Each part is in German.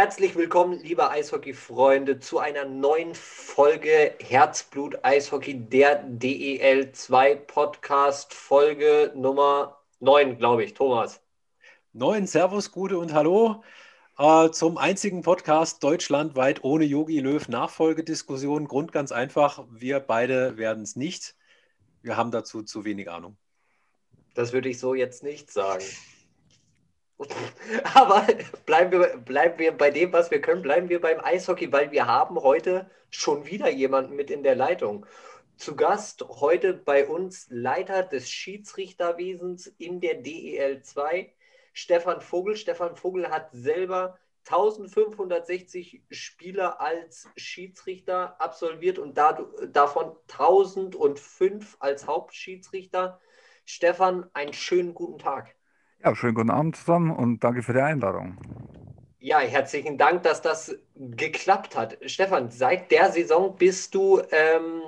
Herzlich willkommen, liebe Eishockey-Freunde, zu einer neuen Folge Herzblut Eishockey, der DEL 2 Podcast, Folge Nummer 9, glaube ich. Thomas. 9, Servus, Gute und Hallo äh, zum einzigen Podcast deutschlandweit ohne Yogi Löw Nachfolgediskussion. Grund ganz einfach, wir beide werden es nicht. Wir haben dazu zu wenig Ahnung. Das würde ich so jetzt nicht sagen. Aber bleiben wir, bleiben wir bei dem, was wir können, bleiben wir beim Eishockey, weil wir haben heute schon wieder jemanden mit in der Leitung. Zu Gast heute bei uns Leiter des Schiedsrichterwesens in der DEL 2, Stefan Vogel. Stefan Vogel hat selber 1560 Spiele als Schiedsrichter absolviert und davon 1005 als Hauptschiedsrichter. Stefan, einen schönen guten Tag. Ja, schönen guten Abend zusammen und danke für die Einladung. Ja, herzlichen Dank, dass das geklappt hat. Stefan, seit der Saison bist du ähm,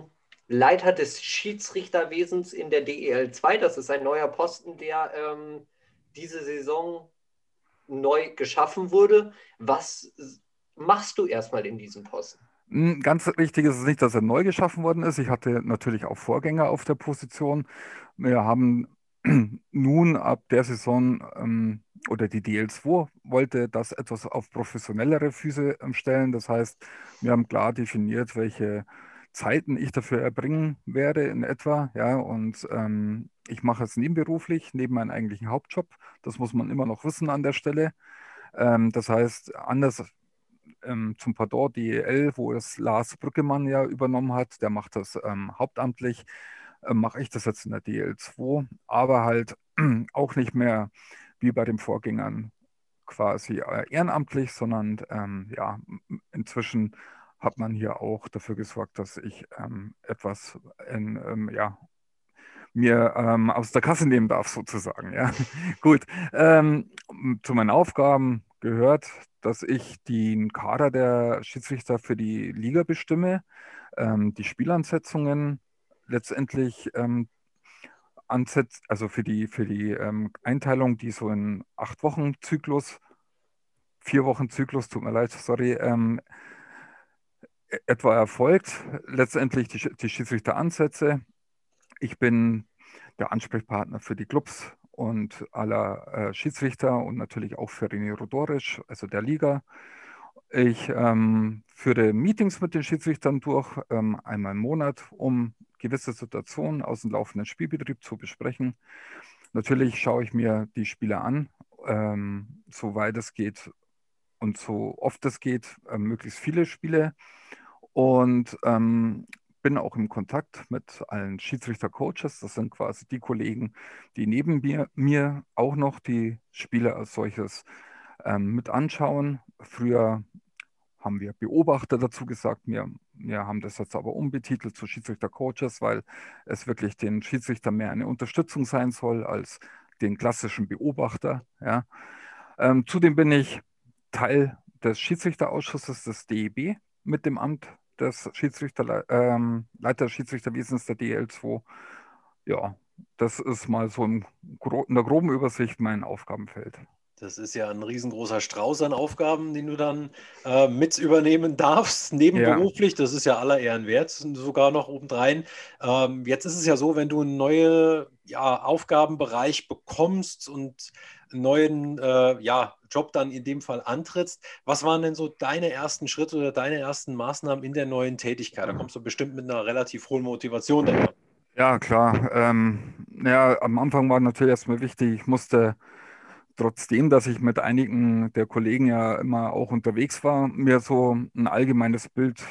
Leiter des Schiedsrichterwesens in der DEL 2. Das ist ein neuer Posten, der ähm, diese Saison neu geschaffen wurde. Was machst du erstmal in diesem Posten? Hm, ganz richtig ist es nicht, dass er neu geschaffen worden ist. Ich hatte natürlich auch Vorgänger auf der Position. Wir haben nun ab der Saison ähm, oder die DL2 wollte das etwas auf professionellere Füße ähm, stellen. Das heißt, wir haben klar definiert, welche Zeiten ich dafür erbringen werde in etwa. Ja, und ähm, ich mache es nebenberuflich, neben meinem eigentlichen Hauptjob. Das muss man immer noch wissen an der Stelle. Ähm, das heißt, anders ähm, zum Pardon DEL, wo es Lars Brückemann ja übernommen hat, der macht das ähm, hauptamtlich äh, mache ich das jetzt in der DL2, aber halt auch nicht mehr wie bei den Vorgängern quasi äh, ehrenamtlich, sondern ähm, ja, inzwischen hat man hier auch dafür gesorgt, dass ich ähm, etwas in, ähm, ja, mir ähm, aus der Kasse nehmen darf, sozusagen. Ja. Gut. Ähm, zu meinen Aufgaben gehört, dass ich den Kader der Schiedsrichter für die Liga bestimme, ähm, die Spielansetzungen letztendlich ähm, ansetzt, also für die, für die ähm, Einteilung, die so in acht Wochen Zyklus, vier Wochen Zyklus, tut mir leid, sorry, ähm, e-, etwa erfolgt. Letztendlich die, die Schiedsrichteransätze. Ich bin der Ansprechpartner für die Clubs und aller äh, Schiedsrichter und natürlich auch für René Rodorisch, also der Liga. Ich ähm, führe Meetings mit den Schiedsrichtern durch, ähm, einmal im Monat, um gewisse Situationen aus dem laufenden Spielbetrieb zu besprechen. Natürlich schaue ich mir die Spiele an, ähm, soweit es geht und so oft es geht, äh, möglichst viele Spiele und ähm, bin auch im Kontakt mit allen Schiedsrichter-Coaches. Das sind quasi die Kollegen, die neben mir, mir auch noch die Spiele als solches ähm, mit anschauen. Früher haben wir Beobachter dazu gesagt. Wir, wir haben das jetzt aber umbetitelt zu Schiedsrichter-Coaches, weil es wirklich den Schiedsrichter mehr eine Unterstützung sein soll als den klassischen Beobachter. Ja. Ähm, zudem bin ich Teil des Schiedsrichterausschusses des DEB mit dem Amt des Schiedsrichter, ähm, Leiter Schiedsrichterwesens der DL2. Ja, das ist mal so in, in der groben Übersicht mein Aufgabenfeld. Das ist ja ein riesengroßer Strauß an Aufgaben, den du dann äh, mit übernehmen darfst, nebenberuflich. Ja. Das ist ja aller Ehren wert, sogar noch obendrein. Ähm, jetzt ist es ja so, wenn du einen neuen ja, Aufgabenbereich bekommst und einen neuen äh, ja, Job dann in dem Fall antrittst, was waren denn so deine ersten Schritte oder deine ersten Maßnahmen in der neuen Tätigkeit? Da kommst du bestimmt mit einer relativ hohen Motivation daher. Ja, klar. Ähm, ja, am Anfang war natürlich erstmal wichtig, ich musste trotzdem, dass ich mit einigen der Kollegen ja immer auch unterwegs war, mir so ein allgemeines Bild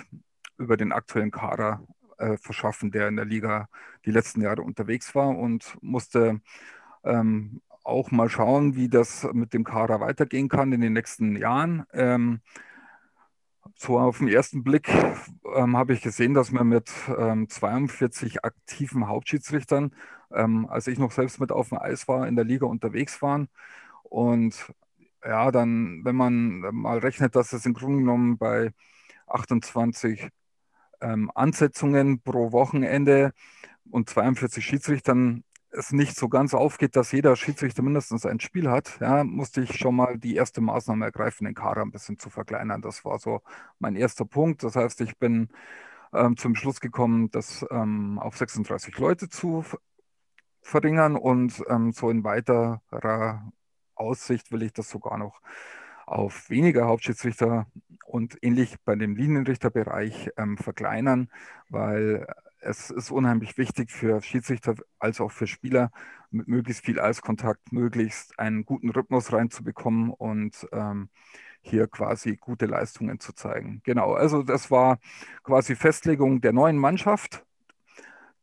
über den aktuellen Kader äh, verschaffen, der in der Liga die letzten Jahre unterwegs war und musste ähm, auch mal schauen, wie das mit dem Kader weitergehen kann in den nächsten Jahren. Ähm, so auf den ersten Blick ähm, habe ich gesehen, dass wir mit ähm, 42 aktiven Hauptschiedsrichtern, ähm, als ich noch selbst mit auf dem Eis war, in der Liga unterwegs waren. Und ja, dann, wenn man mal rechnet, dass es im Grunde genommen bei 28 ähm, Ansetzungen pro Wochenende und 42 Schiedsrichtern es nicht so ganz aufgeht, dass jeder Schiedsrichter mindestens ein Spiel hat, ja, musste ich schon mal die erste Maßnahme ergreifen, den Kader ein bisschen zu verkleinern. Das war so mein erster Punkt. Das heißt, ich bin ähm, zum Schluss gekommen, das ähm, auf 36 Leute zu verringern und ähm, so in weiterer Aussicht will ich das sogar noch auf weniger Hauptschiedsrichter und ähnlich bei dem Linienrichterbereich ähm, verkleinern, weil es ist unheimlich wichtig für Schiedsrichter als auch für Spieler, mit möglichst viel Eiskontakt, möglichst einen guten Rhythmus reinzubekommen und ähm, hier quasi gute Leistungen zu zeigen. Genau, also das war quasi Festlegung der neuen Mannschaft,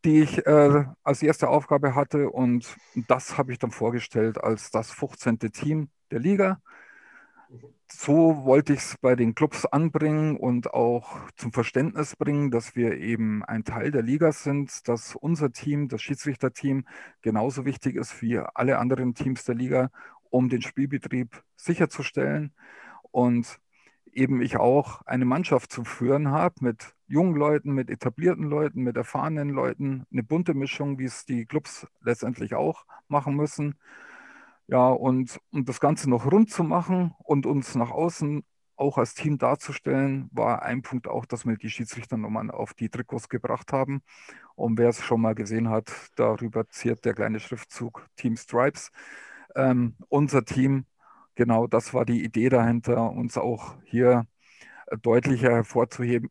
die ich äh, als erste Aufgabe hatte und das habe ich dann vorgestellt als das 15. Team der Liga so wollte ich es bei den Clubs anbringen und auch zum Verständnis bringen, dass wir eben ein Teil der Liga sind, dass unser Team, das Schiedsrichterteam, genauso wichtig ist wie alle anderen Teams der Liga, um den Spielbetrieb sicherzustellen. Und eben ich auch eine Mannschaft zu führen habe mit jungen Leuten, mit etablierten Leuten, mit erfahrenen Leuten, eine bunte Mischung, wie es die Clubs letztendlich auch machen müssen. Ja, und um das Ganze noch rund zu machen und uns nach außen auch als Team darzustellen, war ein Punkt auch, dass wir die Schiedsrichternummern auf die Trikots gebracht haben. Und wer es schon mal gesehen hat, darüber ziert der kleine Schriftzug Team Stripes. Ähm, unser Team, genau das war die Idee dahinter, uns auch hier deutlicher hervorzuheben,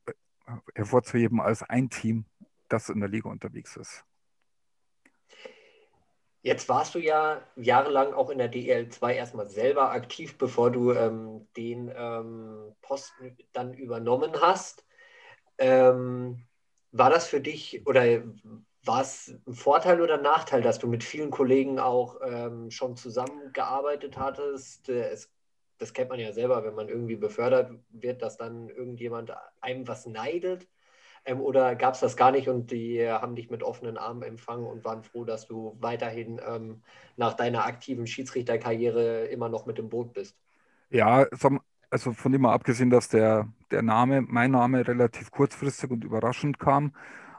hervorzuheben als ein Team, das in der Liga unterwegs ist. Jetzt warst du ja jahrelang auch in der DL2 erstmal selber aktiv, bevor du ähm, den ähm, Posten dann übernommen hast. Ähm, war das für dich oder war es ein Vorteil oder ein Nachteil, dass du mit vielen Kollegen auch ähm, schon zusammengearbeitet hattest? Äh, es, das kennt man ja selber, wenn man irgendwie befördert wird, dass dann irgendjemand einem was neidet. Ähm, oder gab es das gar nicht und die haben dich mit offenen Armen empfangen und waren froh, dass du weiterhin ähm, nach deiner aktiven Schiedsrichterkarriere immer noch mit dem Boot bist? Ja, also von dem mal abgesehen, dass der, der Name, mein Name relativ kurzfristig und überraschend kam,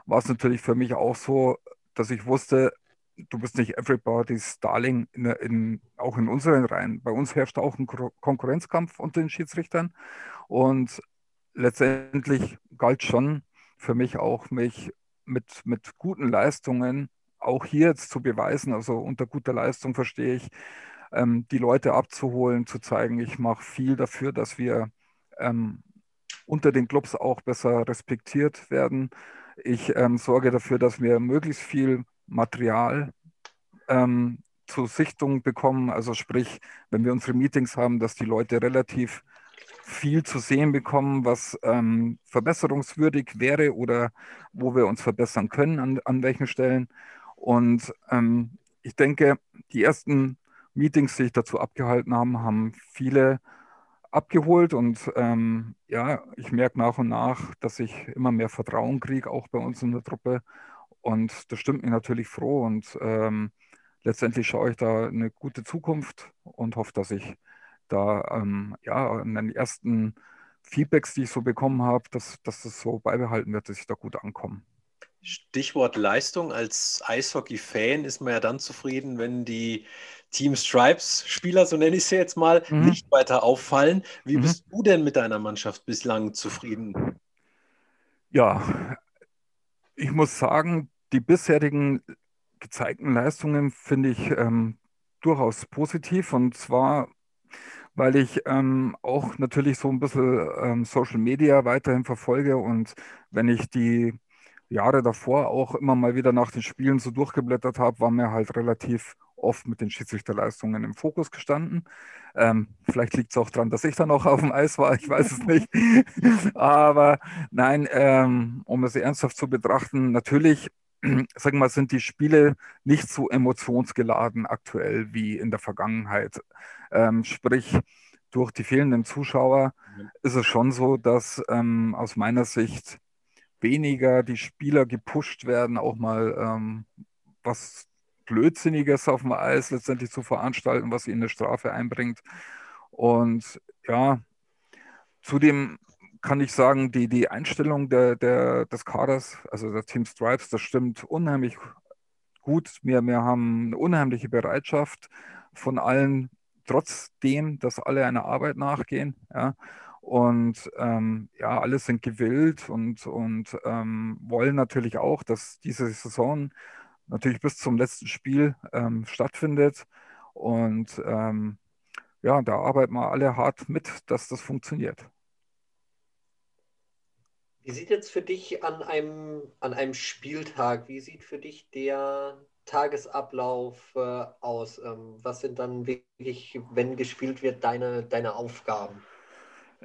war es natürlich für mich auch so, dass ich wusste, du bist nicht everybody's Darling, in, in, auch in unseren Reihen. Bei uns herrscht auch ein Konkurrenzkampf unter den Schiedsrichtern und letztendlich galt schon für mich auch, mich mit, mit guten Leistungen auch hier jetzt zu beweisen. Also unter guter Leistung verstehe ich, ähm, die Leute abzuholen, zu zeigen, ich mache viel dafür, dass wir ähm, unter den Clubs auch besser respektiert werden. Ich ähm, sorge dafür, dass wir möglichst viel Material ähm, zur Sichtung bekommen. Also sprich, wenn wir unsere Meetings haben, dass die Leute relativ viel zu sehen bekommen, was ähm, verbesserungswürdig wäre oder wo wir uns verbessern können, an, an welchen Stellen. Und ähm, ich denke, die ersten Meetings, die ich dazu abgehalten habe, haben viele abgeholt und ähm, ja, ich merke nach und nach, dass ich immer mehr Vertrauen kriege, auch bei uns in der Truppe. Und das stimmt mich natürlich froh und ähm, letztendlich schaue ich da eine gute Zukunft und hoffe, dass ich da ähm, ja, an den ersten Feedbacks, die ich so bekommen habe, dass, dass das so beibehalten wird, dass ich da gut ankomme. Stichwort Leistung. Als Eishockey-Fan ist man ja dann zufrieden, wenn die Team Stripes-Spieler, so nenne ich sie jetzt mal, mhm. nicht weiter auffallen. Wie mhm. bist du denn mit deiner Mannschaft bislang zufrieden? Ja, ich muss sagen, die bisherigen gezeigten Leistungen finde ich ähm, durchaus positiv. Und zwar weil ich ähm, auch natürlich so ein bisschen ähm, Social Media weiterhin verfolge und wenn ich die Jahre davor auch immer mal wieder nach den Spielen so durchgeblättert habe, war mir halt relativ oft mit den Schiedsrichterleistungen im Fokus gestanden. Ähm, vielleicht liegt es auch daran, dass ich dann auch auf dem Eis war, ich weiß es nicht. Aber nein, ähm, um es ernsthaft zu betrachten, natürlich sagen wir mal, sind die Spiele nicht so emotionsgeladen aktuell wie in der Vergangenheit. Ähm, sprich, durch die fehlenden Zuschauer ist es schon so, dass ähm, aus meiner Sicht weniger die Spieler gepusht werden, auch mal ähm, was Blödsinniges auf dem Eis letztendlich zu veranstalten, was ihnen eine Strafe einbringt. Und ja, zudem kann ich sagen, die, die Einstellung der, der, des Kaders, also der Team Stripes, das stimmt unheimlich gut. Wir, wir haben eine unheimliche Bereitschaft von allen, trotzdem, dass alle einer Arbeit nachgehen. Ja. Und ähm, ja, alle sind gewillt und, und ähm, wollen natürlich auch, dass diese Saison natürlich bis zum letzten Spiel ähm, stattfindet. Und ähm, ja, da arbeiten wir alle hart mit, dass das funktioniert. Wie sieht jetzt für dich an einem, an einem Spieltag, wie sieht für dich der Tagesablauf äh, aus? Ähm, was sind dann wirklich, wenn gespielt wird, deine, deine Aufgaben?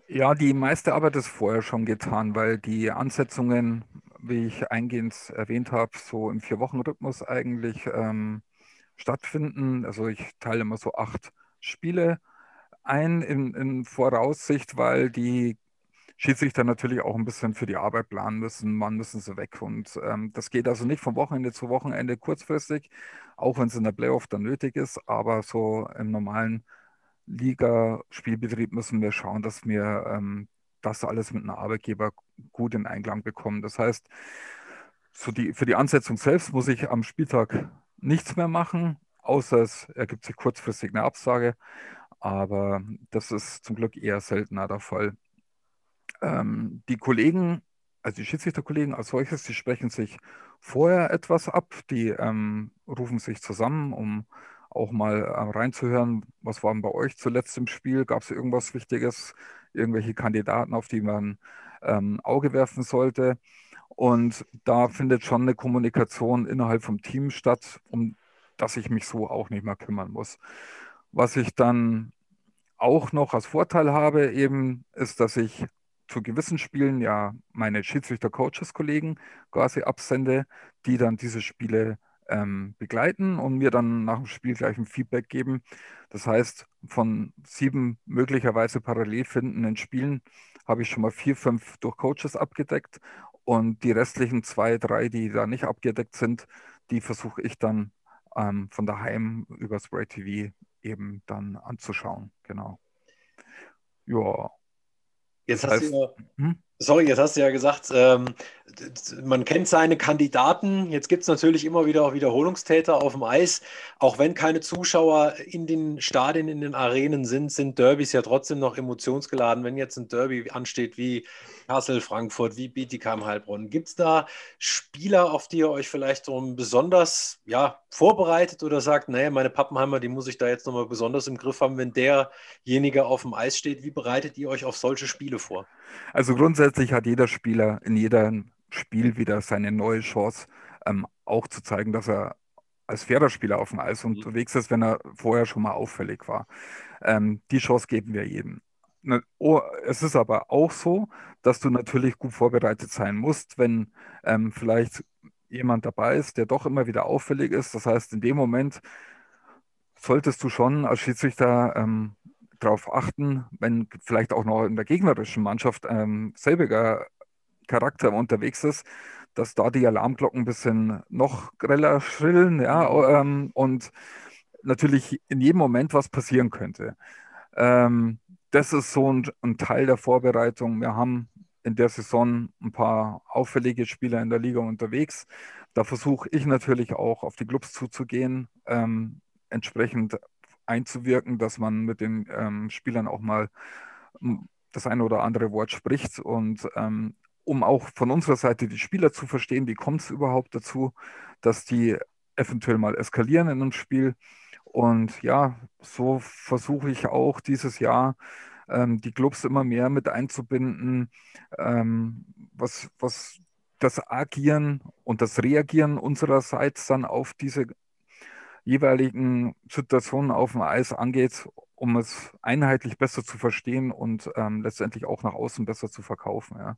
Ja, die meiste Arbeit ist vorher schon getan, weil die Ansetzungen, wie ich eingehend erwähnt habe, so im Vier-Wochen-Rhythmus eigentlich ähm, stattfinden. Also ich teile immer so acht Spiele ein in, in Voraussicht, weil die Schiedsrichter natürlich auch ein bisschen für die Arbeit planen müssen. Wann müssen sie weg? Und ähm, das geht also nicht von Wochenende zu Wochenende kurzfristig, auch wenn es in der Playoff dann nötig ist. Aber so im normalen Liga-Spielbetrieb müssen wir schauen, dass wir ähm, das alles mit einem Arbeitgeber gut in Einklang bekommen. Das heißt, so die, für die Ansetzung selbst muss ich am Spieltag nichts mehr machen, außer es ergibt sich kurzfristig eine Absage. Aber das ist zum Glück eher seltener der Fall. Ähm, die Kollegen, also die Schiedsrichterkollegen als solches, die sprechen sich vorher etwas ab, die ähm, rufen sich zusammen, um auch mal äh, reinzuhören, was war bei euch zuletzt im Spiel? Gab es irgendwas Wichtiges, irgendwelche Kandidaten, auf die man ähm, Auge werfen sollte? Und da findet schon eine Kommunikation innerhalb vom Team statt, um dass ich mich so auch nicht mehr kümmern muss. Was ich dann auch noch als Vorteil habe, eben ist, dass ich zu gewissen Spielen ja meine Schiedsrichter-Coaches-Kollegen quasi absende, die dann diese Spiele ähm, begleiten und mir dann nach dem Spiel gleich ein Feedback geben. Das heißt, von sieben möglicherweise parallel findenden Spielen habe ich schon mal vier, fünf durch Coaches abgedeckt und die restlichen zwei, drei, die da nicht abgedeckt sind, die versuche ich dann ähm, von daheim über Spray TV eben dann anzuschauen. Genau. Ja. Jetzt hast heißt, du ja, hm? Sorry, jetzt hast du ja gesagt, ähm, man kennt seine Kandidaten. Jetzt gibt es natürlich immer wieder auch Wiederholungstäter auf dem Eis. Auch wenn keine Zuschauer in den Stadien, in den Arenen sind, sind Derbys ja trotzdem noch emotionsgeladen. Wenn jetzt ein Derby ansteht wie Kassel, Frankfurt, wie Bietigheim, Heilbronn, gibt es da Spieler, auf die ihr euch vielleicht so besonders ja, vorbereitet oder sagt, naja, meine Pappenheimer, die muss ich da jetzt nochmal besonders im Griff haben, wenn derjenige auf dem Eis steht. Wie bereitet ihr euch auf solche Spiele vor? Also grundsätzlich hat jeder Spieler in jedem Spiel wieder seine neue Chance, ähm, auch zu zeigen, dass er als fairer Spieler auf dem Eis mhm. unterwegs ist, wenn er vorher schon mal auffällig war. Ähm, die Chance geben wir jedem. Ne, es ist aber auch so, dass du natürlich gut vorbereitet sein musst, wenn ähm, vielleicht jemand dabei ist, der doch immer wieder auffällig ist. Das heißt, in dem Moment solltest du schon als Schiedsrichter ähm, darauf achten, wenn vielleicht auch noch in der gegnerischen Mannschaft ähm, selbiger Charakter unterwegs ist, dass da die Alarmglocken ein bisschen noch greller schrillen, ja, mhm. ähm, und natürlich in jedem Moment was passieren könnte. Ähm, das ist so ein, ein, Teil der Vorbereitung. Wir haben in der Saison ein paar auffällige Spieler in der Liga unterwegs. Da versuche ich natürlich auch auf die Clubs zuzugehen, ähm, entsprechend einzuwirken, dass man mit den ähm, Spielern auch mal hm, das eine oder andere Wort spricht und ähm, um auch von unserer Seite die Spieler zu verstehen, wie kommt es überhaupt dazu, dass die eventuell mal eskalieren in einem Spiel. Und ja, so versuche ich auch dieses Jahr ähm, die Clubs immer mehr mit einzubinden, ähm, was, was das Agieren und das Reagieren unsererseits dann auf diese jeweiligen Situationen auf dem Eis angeht, um es einheitlich besser zu verstehen und ähm, letztendlich auch nach außen besser zu verkaufen. Ja.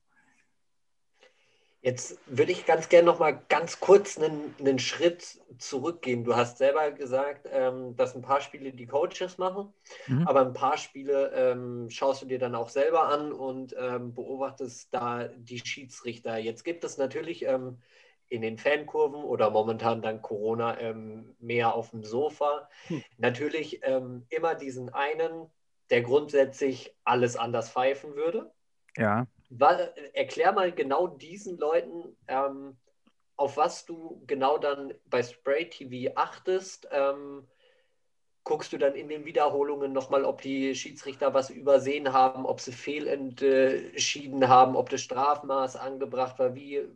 Jetzt würde ich ganz gerne noch mal ganz kurz einen, einen Schritt zurückgehen. Du hast selber gesagt, ähm, dass ein paar Spiele die Coaches machen, mhm. aber ein paar Spiele ähm, schaust du dir dann auch selber an und ähm, beobachtest da die Schiedsrichter. Jetzt gibt es natürlich ähm, in den Fankurven oder momentan dann Corona ähm, mehr auf dem Sofa. Hm. Natürlich ähm, immer diesen einen, der grundsätzlich alles anders pfeifen würde. Ja. War, erklär mal genau diesen Leuten, ähm, auf was du genau dann bei Spray TV achtest. Ähm, guckst du dann in den Wiederholungen nochmal, ob die Schiedsrichter was übersehen haben, ob sie fehlentschieden haben, ob das Strafmaß angebracht war. Wie,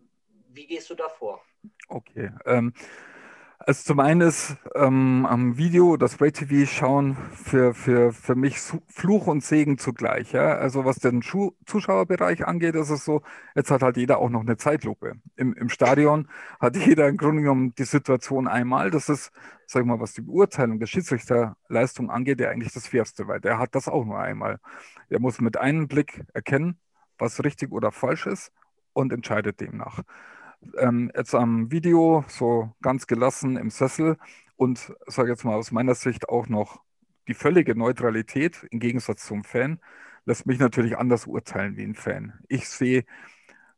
wie gehst du da vor? Okay. Ähm, also zum einen ist ähm, am Video, das Spray TV schauen für, für, für mich Fluch und Segen zugleich. Ja? Also was den Schu Zuschauerbereich angeht, ist es so, jetzt hat halt jeder auch noch eine Zeitlupe. Im, Im Stadion hat jeder im Grunde genommen die Situation einmal. Das ist, sag ich mal, was die Beurteilung der Schiedsrichterleistung angeht, der eigentlich das Fairste, weil der hat das auch nur einmal. Er muss mit einem Blick erkennen, was richtig oder falsch ist und entscheidet demnach ähm, jetzt am Video so ganz gelassen im Sessel und sage jetzt mal aus meiner Sicht auch noch die völlige Neutralität im Gegensatz zum Fan lässt mich natürlich anders urteilen wie ein Fan. Ich sehe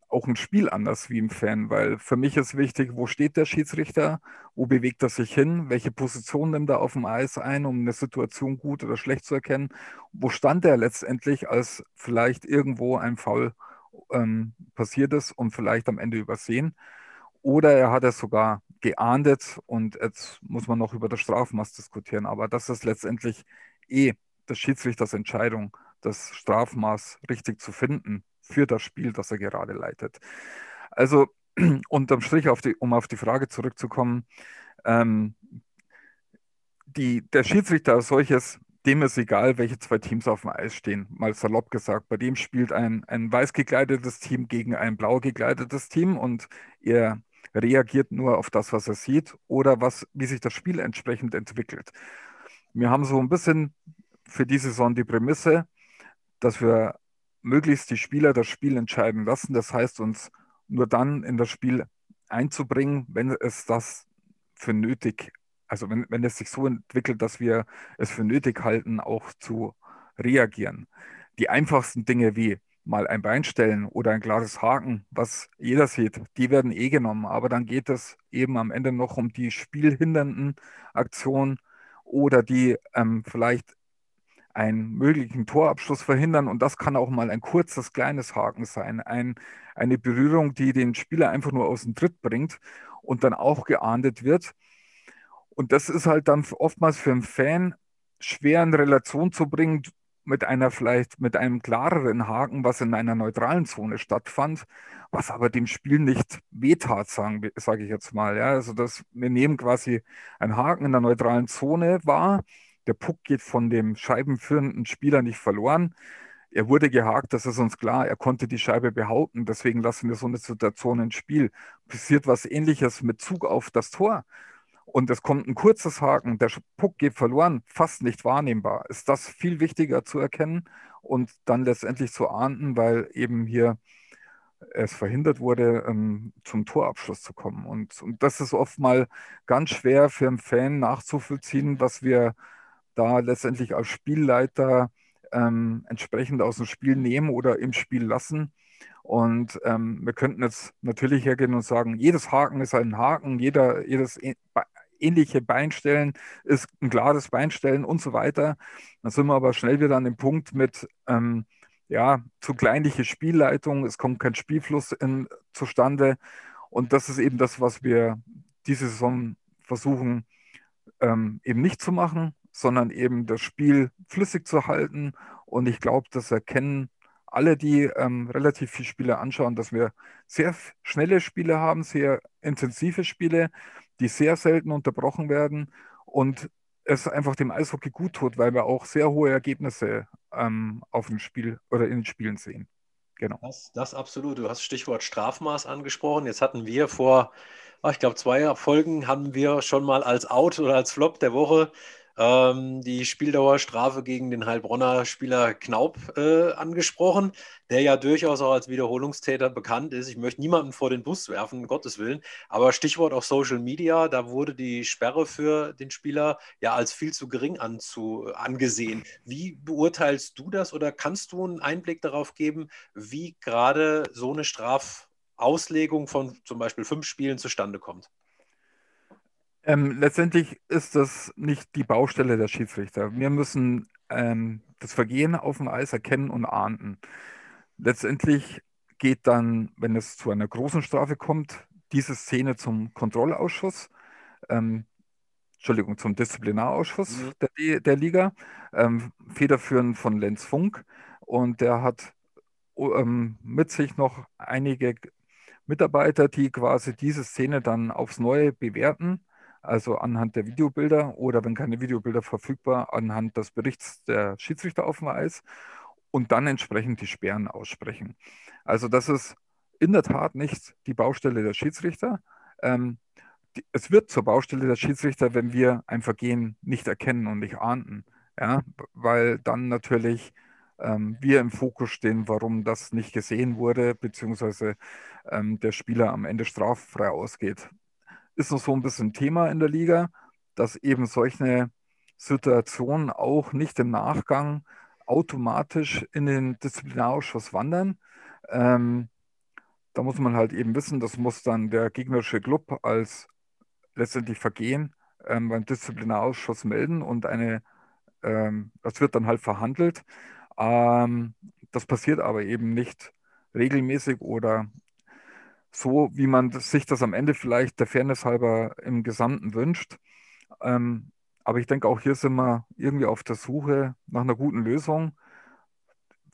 auch ein Spiel anders wie ein Fan, weil für mich ist wichtig, wo steht der Schiedsrichter, wo bewegt er sich hin, welche Position nimmt er auf dem Eis ein, um eine Situation gut oder schlecht zu erkennen, wo stand er letztendlich, als vielleicht irgendwo ein Foul ähm, passiert ist und vielleicht am Ende übersehen. Oder er hat es sogar geahndet und jetzt muss man noch über das Strafmaß diskutieren. Aber das ist letztendlich eh des Schiedsrichters Entscheidung, das Strafmaß richtig zu finden für das Spiel, das er gerade leitet. Also unterm Strich, auf die, um auf die Frage zurückzukommen, ähm, die, der Schiedsrichter als solches dem ist egal, welche zwei Teams auf dem Eis stehen, mal salopp gesagt. Bei dem spielt ein, ein weiß gekleidetes Team gegen ein blau gekleidetes Team und er reagiert nur auf das, was er sieht oder was, wie sich das Spiel entsprechend entwickelt. Wir haben so ein bisschen für diese Saison die Prämisse, dass wir möglichst die Spieler das Spiel entscheiden lassen. Das heißt, uns nur dann in das Spiel einzubringen, wenn es das für nötig also wenn, wenn es sich so entwickelt, dass wir es für nötig halten, auch zu reagieren. Die einfachsten Dinge wie mal ein Bein stellen oder ein klares Haken, was jeder sieht, die werden eh genommen. Aber dann geht es eben am Ende noch um die spielhindernden Aktionen oder die ähm, vielleicht einen möglichen Torabschluss verhindern. Und das kann auch mal ein kurzes, kleines Haken sein. Ein, eine Berührung, die den Spieler einfach nur aus dem Tritt bringt und dann auch geahndet wird. Und das ist halt dann oftmals für einen Fan schwer in Relation zu bringen mit einer vielleicht mit einem klareren Haken, was in einer neutralen Zone stattfand, was aber dem Spiel nicht wehtat, sage ich jetzt mal. Ja, also das, wir nehmen quasi einen Haken in der neutralen Zone wahr. Der Puck geht von dem scheibenführenden Spieler nicht verloren. Er wurde gehakt, das ist uns klar. Er konnte die Scheibe behaupten. Deswegen lassen wir so eine Situation ins Spiel. Passiert was Ähnliches mit Zug auf das Tor und es kommt ein kurzes Haken, der Puck geht verloren, fast nicht wahrnehmbar, ist das viel wichtiger zu erkennen und dann letztendlich zu ahnden, weil eben hier es verhindert wurde, ähm, zum Torabschluss zu kommen. Und, und das ist oft mal ganz schwer für einen Fan nachzuvollziehen, was wir da letztendlich als Spielleiter ähm, entsprechend aus dem Spiel nehmen oder im Spiel lassen. Und ähm, wir könnten jetzt natürlich hergehen und sagen, jedes Haken ist ein Haken, jeder, jedes ähnliche Beinstellen ist ein klares Beinstellen und so weiter. Dann sind wir aber schnell wieder an dem Punkt mit, ähm, ja, zu kleinliche Spielleitung, es kommt kein Spielfluss in, zustande. Und das ist eben das, was wir diese Saison versuchen ähm, eben nicht zu machen, sondern eben das Spiel flüssig zu halten. Und ich glaube, das erkennen alle, die ähm, relativ viele Spiele anschauen, dass wir sehr schnelle Spiele haben, sehr intensive Spiele, die sehr selten unterbrochen werden und es einfach dem Eishockey gut tut, weil wir auch sehr hohe Ergebnisse ähm, auf dem Spiel oder in den Spielen sehen. Genau. Das, das absolut. Du hast Stichwort Strafmaß angesprochen. Jetzt hatten wir vor, ah, ich glaube, zwei Folgen haben wir schon mal als Out oder als Flop der Woche ähm, die Spieldauerstrafe gegen den Heilbronner Spieler Knaub äh, angesprochen, der ja durchaus auch als Wiederholungstäter bekannt ist. Ich möchte niemanden vor den Bus werfen, um Gottes Willen. Aber Stichwort auf Social Media, da wurde die Sperre für den Spieler ja als viel zu gering anzu, angesehen. Wie beurteilst du das oder kannst du einen Einblick darauf geben, wie gerade so eine Strafauslegung von zum Beispiel fünf Spielen zustande kommt? Ähm, letztendlich ist das nicht die Baustelle der Schiedsrichter. Wir müssen ähm, das Vergehen auf dem Eis erkennen und ahnden. Letztendlich geht dann, wenn es zu einer großen Strafe kommt, diese Szene zum Kontrollausschuss, ähm, Entschuldigung, zum Disziplinarausschuss mhm. der, der, Liga, ähm, federführend von Lenz Funk. Und der hat ähm, mit sich noch einige Mitarbeiter, die quasi diese Szene dann aufs Neue bewerten, also anhand der Videobilder oder wenn keine Videobilder verfügbar, anhand des Berichts der Schiedsrichter auf dem Eis und dann entsprechend die Sperren aussprechen. Also das ist in der Tat nicht die Baustelle der Schiedsrichter. Ähm, die, es wird zur Baustelle der Schiedsrichter, wenn wir ein Vergehen nicht erkennen und nicht ahnden, ja, weil dann natürlich ähm, wir im Fokus stehen, warum das nicht gesehen wurde, beziehungsweise ähm, der Spieler am Ende straffrei ausgeht. Ist noch so ein bisschen Thema in der Liga, dass eben solche Situationen auch nicht im Nachgang automatisch in den Disziplinarausschuss wandern. Ähm, da muss man halt eben wissen, das muss dann der gegnerische Club als letztendlich Vergehen ähm, beim Disziplinarausschuss melden und eine, ähm, das wird dann halt verhandelt. Ähm, das passiert aber eben nicht regelmäßig oder so, wie man sich das am Ende vielleicht der Fairness halber im Gesamten wünscht. Ähm, aber ich denke, auch hier sind wir irgendwie auf der Suche nach einer guten Lösung,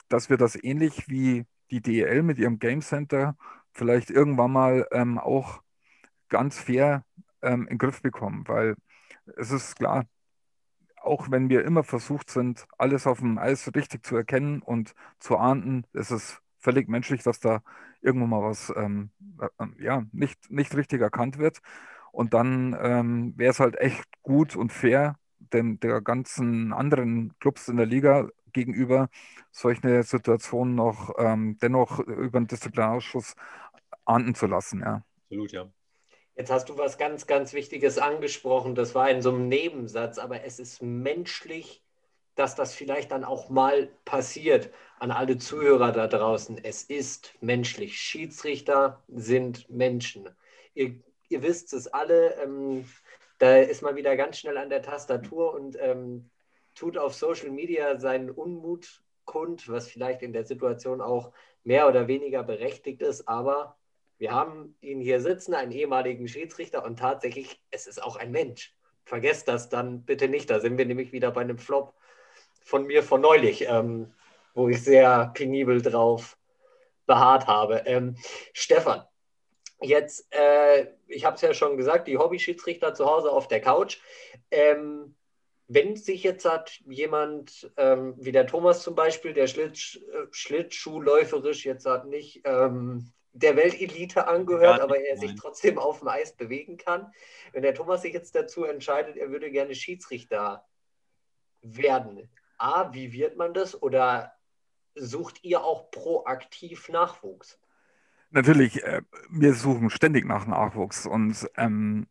dass wir das ähnlich wie die DEL mit ihrem Game Center vielleicht irgendwann mal ähm, auch ganz fair ähm, in den Griff bekommen, weil es ist klar, auch wenn wir immer versucht sind, alles auf dem Eis richtig zu erkennen und zu ahnden, ist es völlig menschlich, dass da irgendwo mal was ähm, äh, ja, nicht, nicht richtig erkannt wird. Und dann ähm, wäre es halt echt gut und fair, denn der ganzen anderen Clubs in der Liga gegenüber solche Situationen noch ähm, dennoch über den Disziplinarausschuss ahnden zu lassen. Ja. Absolut, ja. Jetzt hast du was ganz, ganz Wichtiges angesprochen. Das war in so einem Nebensatz, aber es ist menschlich, dass das vielleicht dann auch mal passiert. An alle Zuhörer da draußen, es ist menschlich. Schiedsrichter sind Menschen. Ihr, ihr wisst es alle, ähm, da ist man wieder ganz schnell an der Tastatur und ähm, tut auf Social Media seinen Unmut kund, was vielleicht in der Situation auch mehr oder weniger berechtigt ist, aber wir haben ihn hier sitzen, einen ehemaligen Schiedsrichter und tatsächlich, es ist auch ein Mensch. Vergesst das dann bitte nicht. Da sind wir nämlich wieder bei einem Flop von mir von neulich, ähm, wo ich sehr penibel drauf beharrt habe. Ähm, Stefan, jetzt, äh, ich habe es ja schon gesagt, die Hobby-Schiedsrichter zu Hause auf der Couch. Ähm, wenn sich jetzt hat jemand, ähm, wie der Thomas zum Beispiel, der Schlitsch, äh, Schlittschuhläuferisch jetzt hat nicht ähm, der Weltelite angehört, aber er sich trotzdem auf dem Eis bewegen kann. Wenn der Thomas sich jetzt dazu entscheidet, er würde gerne Schiedsrichter werden, A, wie wird man das? Oder sucht ihr auch proaktiv Nachwuchs? Natürlich, äh, wir suchen ständig nach Nachwuchs und ähm,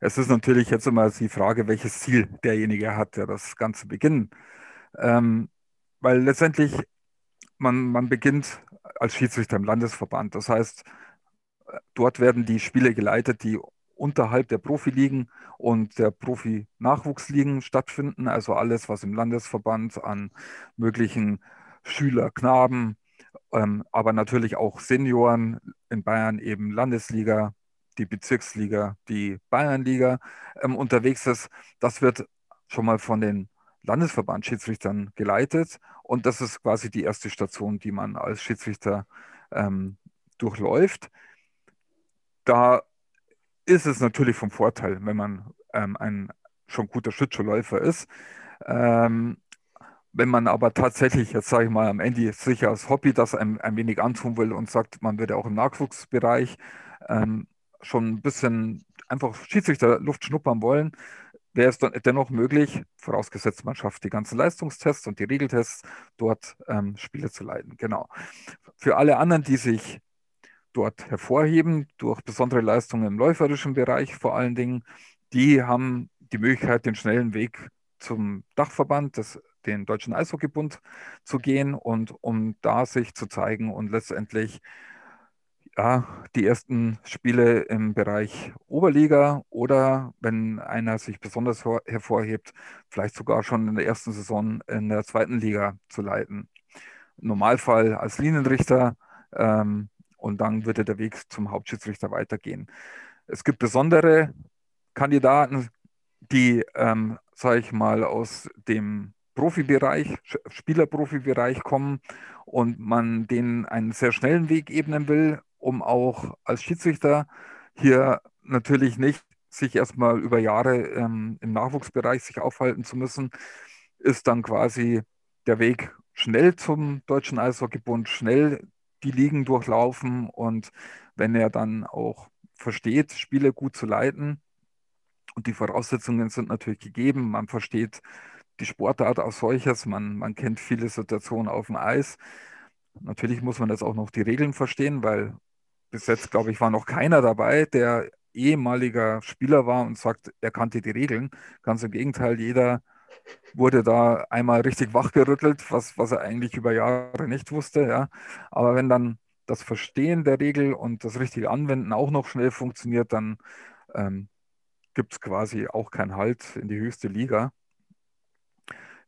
es ist natürlich jetzt immer die Frage, welches Ziel derjenige hat, der das Ganze beginnt. Ähm, weil letztendlich man, man beginnt als Schiedsrichter im Landesverband. Das heißt, dort werden die Spiele geleitet, die unterhalb der Profiligen und der Profi-Nachwuchsligen stattfinden. Also alles, was im Landesverband an möglichen Schüler, Knaben, ähm, aber natürlich auch Senioren in Bayern eben Landesliga, die Bezirksliga, die Bayernliga ähm, unterwegs ist. Das wird schon mal von den Landesverband-Schiedsrichtern geleitet. Und das ist quasi die erste Station, die man als Schiedsrichter ähm, durchläuft. Da ist es natürlich vom Vorteil, wenn man ähm, ein schon guter Schlittschuhläufer ist. Ähm, wenn man aber tatsächlich, jetzt sage ich mal, am Ende sich als Hobby das ein, ein wenig antun will und sagt, man würde auch im Nachwuchsbereich ähm, schon ein bisschen einfach Schiedsrichter Luft schnuppern wollen, wäre es dann dennoch möglich, vorausgesetzt man schafft die ganzen Leistungstests und die Regeltests, dort ähm, Spiele zu leiten. Genau. Für alle anderen, die sich dort hervorheben, durch besondere Leistungen im läuferischen Bereich vor allen Dingen, die haben die Möglichkeit, den schnellen Weg zum Dachverband, des, den Deutschen Eishockeybund, zu gehen und um da sich zu zeigen und letztendlich ja, die ersten Spiele im Bereich Oberliga oder wenn einer sich besonders hervorhebt, vielleicht sogar schon in der ersten Saison in der zweiten Liga zu leiten. Normalfall als Linienrichter ähm, und dann würde der Weg zum Hauptschiedsrichter weitergehen. Es gibt besondere Kandidaten, die, ähm, sage ich mal, aus dem Profibereich, Spielerprofibereich kommen und man denen einen sehr schnellen Weg ebnen will, um auch als Schiedsrichter hier natürlich nicht sich erstmal über Jahre ähm, im Nachwuchsbereich sich aufhalten zu müssen, ist dann quasi der Weg schnell zum Deutschen Eishockeybund, schnell die Ligen durchlaufen und wenn er dann auch versteht, Spiele gut zu leiten und die Voraussetzungen sind natürlich gegeben, man versteht die Sportart als solches, man, man kennt viele Situationen auf dem Eis. Natürlich muss man jetzt auch noch die Regeln verstehen, weil bis jetzt, glaube ich, war noch keiner dabei, der ehemaliger Spieler war und sagt, er kannte die Regeln. Ganz im Gegenteil, jeder wurde da einmal richtig wachgerüttelt, was, was er eigentlich über Jahre nicht wusste. Ja. Aber wenn dann das Verstehen der Regel und das richtige Anwenden auch noch schnell funktioniert, dann ähm, gibt es quasi auch keinen Halt in die höchste Liga.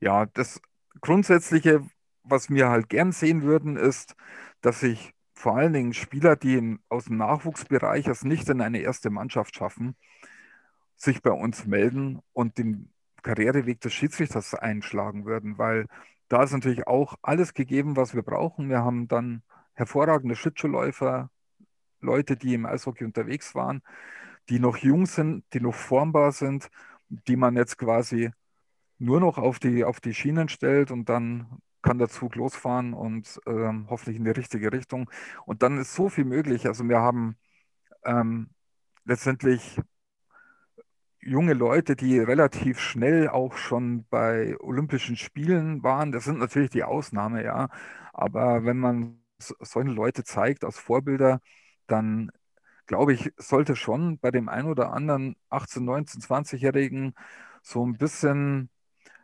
Ja, das Grundsätzliche, was wir halt gern sehen würden, ist, dass sich vor allen Dingen Spieler, die aus dem Nachwuchsbereich es nicht in eine erste Mannschaft schaffen, sich bei uns melden und den Karriereweg des Schiedsrichters einschlagen würden, weil da ist natürlich auch alles gegeben, was wir brauchen. Wir haben dann hervorragende Schlittschuhläufer, Leute, die im Eishockey unterwegs waren, die noch jung sind, die noch formbar sind, die man jetzt quasi nur noch auf die, auf die Schienen stellt und dann kann der Zug losfahren und ähm, hoffentlich in die richtige Richtung. Und dann ist so viel möglich. Also wir haben ähm, letztendlich junge Leute, die relativ schnell auch schon bei Olympischen Spielen waren. Das sind natürlich die Ausnahme, ja. Aber wenn man solche Leute zeigt als Vorbilder, dann glaube ich, sollte schon bei dem einen oder anderen 18, 19, 20-Jährigen so ein bisschen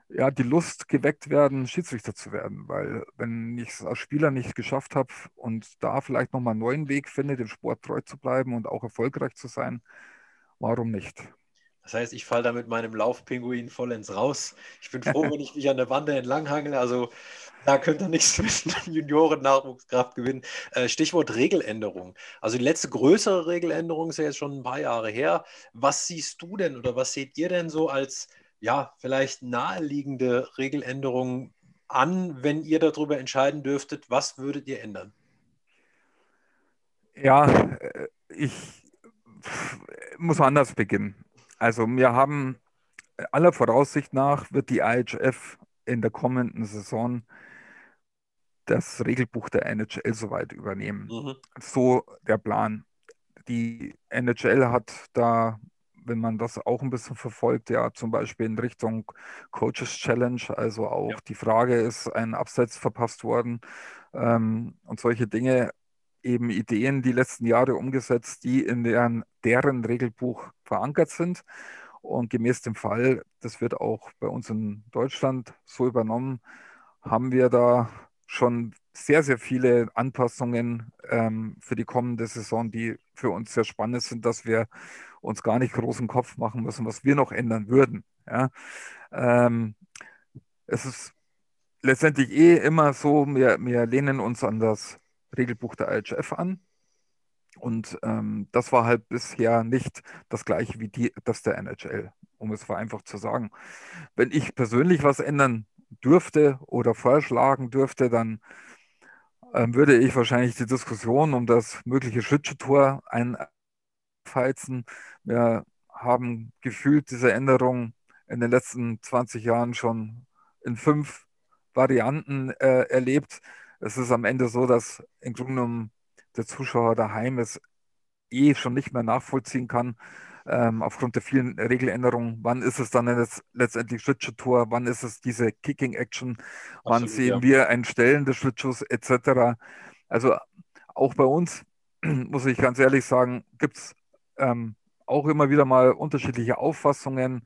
ja, die Lust geweckt werden, Schiedsrichter zu werden. Weil wenn ich es als Spieler nicht geschafft habe und da vielleicht nochmal einen neuen Weg finde, dem Sport treu zu bleiben und auch erfolgreich zu sein, warum nicht? Das heißt, ich falle da mit meinem Laufpinguin vollends raus. Ich bin froh, wenn ich mich an der Wande entlanghangel. Also da könnte ihr nichts mit Junioren-Nachwuchskraft gewinnen. Äh, Stichwort Regeländerung. Also die letzte größere Regeländerung ist ja jetzt schon ein paar Jahre her. Was siehst du denn oder was seht ihr denn so als ja, vielleicht naheliegende Regeländerungen an, wenn ihr darüber entscheiden dürftet? Was würdet ihr ändern? Ja, äh, ich muss anders beginnen. Also wir haben aller Voraussicht nach wird die IHF in der kommenden Saison das Regelbuch der NHL soweit übernehmen. Mhm. So der Plan. Die NHL hat da wenn man das auch ein bisschen verfolgt, ja, zum Beispiel in Richtung Coaches Challenge, also auch ja. die Frage, ist ein Abseits verpasst worden ähm, und solche Dinge, eben Ideen die letzten Jahre umgesetzt, die in deren, deren Regelbuch verankert sind. Und gemäß dem Fall, das wird auch bei uns in Deutschland so übernommen, haben wir da schon sehr, sehr viele Anpassungen ähm, für die kommende Saison, die für uns sehr spannend sind, dass wir uns gar nicht großen Kopf machen müssen, was wir noch ändern würden. Ja? Ähm, es ist letztendlich eh immer so, wir, wir lehnen uns an das Regelbuch der IHF an. Und ähm, das war halt bisher nicht das gleiche wie die, das der NHL, um es vereinfacht zu sagen. Wenn ich persönlich was ändern dürfte oder vorschlagen dürfte, dann ähm, würde ich wahrscheinlich die Diskussion um das mögliche Schützetor einfeizen. Wir haben gefühlt diese Änderung in den letzten 20 Jahren schon in fünf Varianten äh, erlebt. Es ist am Ende so, dass im Grunde genommen der Zuschauer daheim es eh schon nicht mehr nachvollziehen kann, ähm, aufgrund der vielen Regeländerungen. Wann ist es dann jetzt letztendlich Schlittschuh-Tor? Wann ist es diese Kicking-Action? Wann Absolut, sehen ja. wir ein Stellen des Schlittschuhs etc.? Also auch bei uns, muss ich ganz ehrlich sagen, gibt es ähm, auch immer wieder mal unterschiedliche Auffassungen.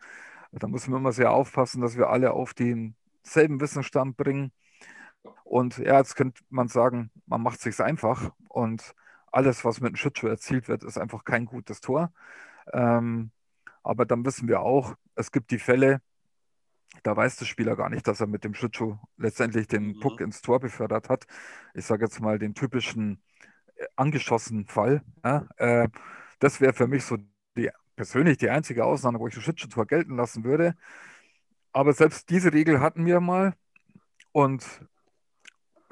Da müssen wir immer sehr aufpassen, dass wir alle auf denselben Wissensstand bringen. Und ja, jetzt könnte man sagen, man macht es sich einfach und alles, was mit dem Schlittschuh erzielt wird, ist einfach kein gutes Tor. Ähm, aber dann wissen wir auch, es gibt die Fälle, da weiß der Spieler gar nicht, dass er mit dem Schlittschuh letztendlich den mhm. Puck ins Tor befördert hat. Ich sage jetzt mal den typischen angeschossen Fall. Ja, äh, das wäre für mich so die, persönlich die einzige Ausnahme, wo ich das Schützenschutztor gelten lassen würde. Aber selbst diese Regel hatten wir mal und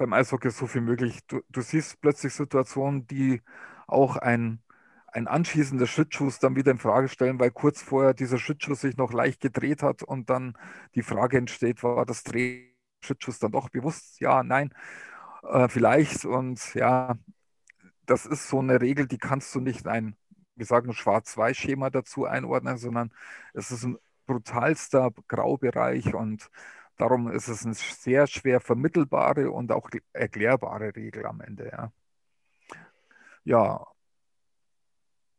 beim Eishockey so viel möglich. Du, du siehst plötzlich Situationen, die auch ein, ein Anschießen des Schützschuss dann wieder in Frage stellen, weil kurz vorher dieser Schützschuss sich noch leicht gedreht hat und dann die Frage entsteht, war das Dreh dann doch bewusst? Ja, nein, äh, vielleicht. Und ja, das ist so eine Regel, die kannst du nicht ein, wir sagen Schwarz-Weiß-Schema dazu einordnen, sondern es ist ein brutalster Graubereich und darum ist es eine sehr schwer vermittelbare und auch erklärbare Regel am Ende. Ja. ja.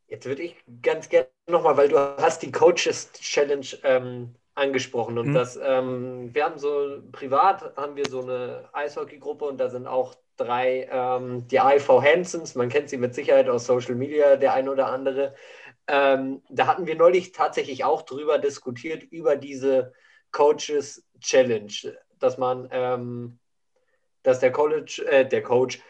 Jetzt würde ich ganz gerne nochmal, weil du hast die Coaches Challenge ähm, angesprochen und mhm. das, ähm, wir haben so privat haben wir so eine Eishockeygruppe und da sind auch drei, ähm, die IV Hansons, man kennt sie mit Sicherheit aus Social Media, der ein oder andere. Ähm, da hatten wir neulich tatsächlich auch drüber diskutiert, über diese Coaches Challenge, dass man, ähm, dass der College, äh, der Coach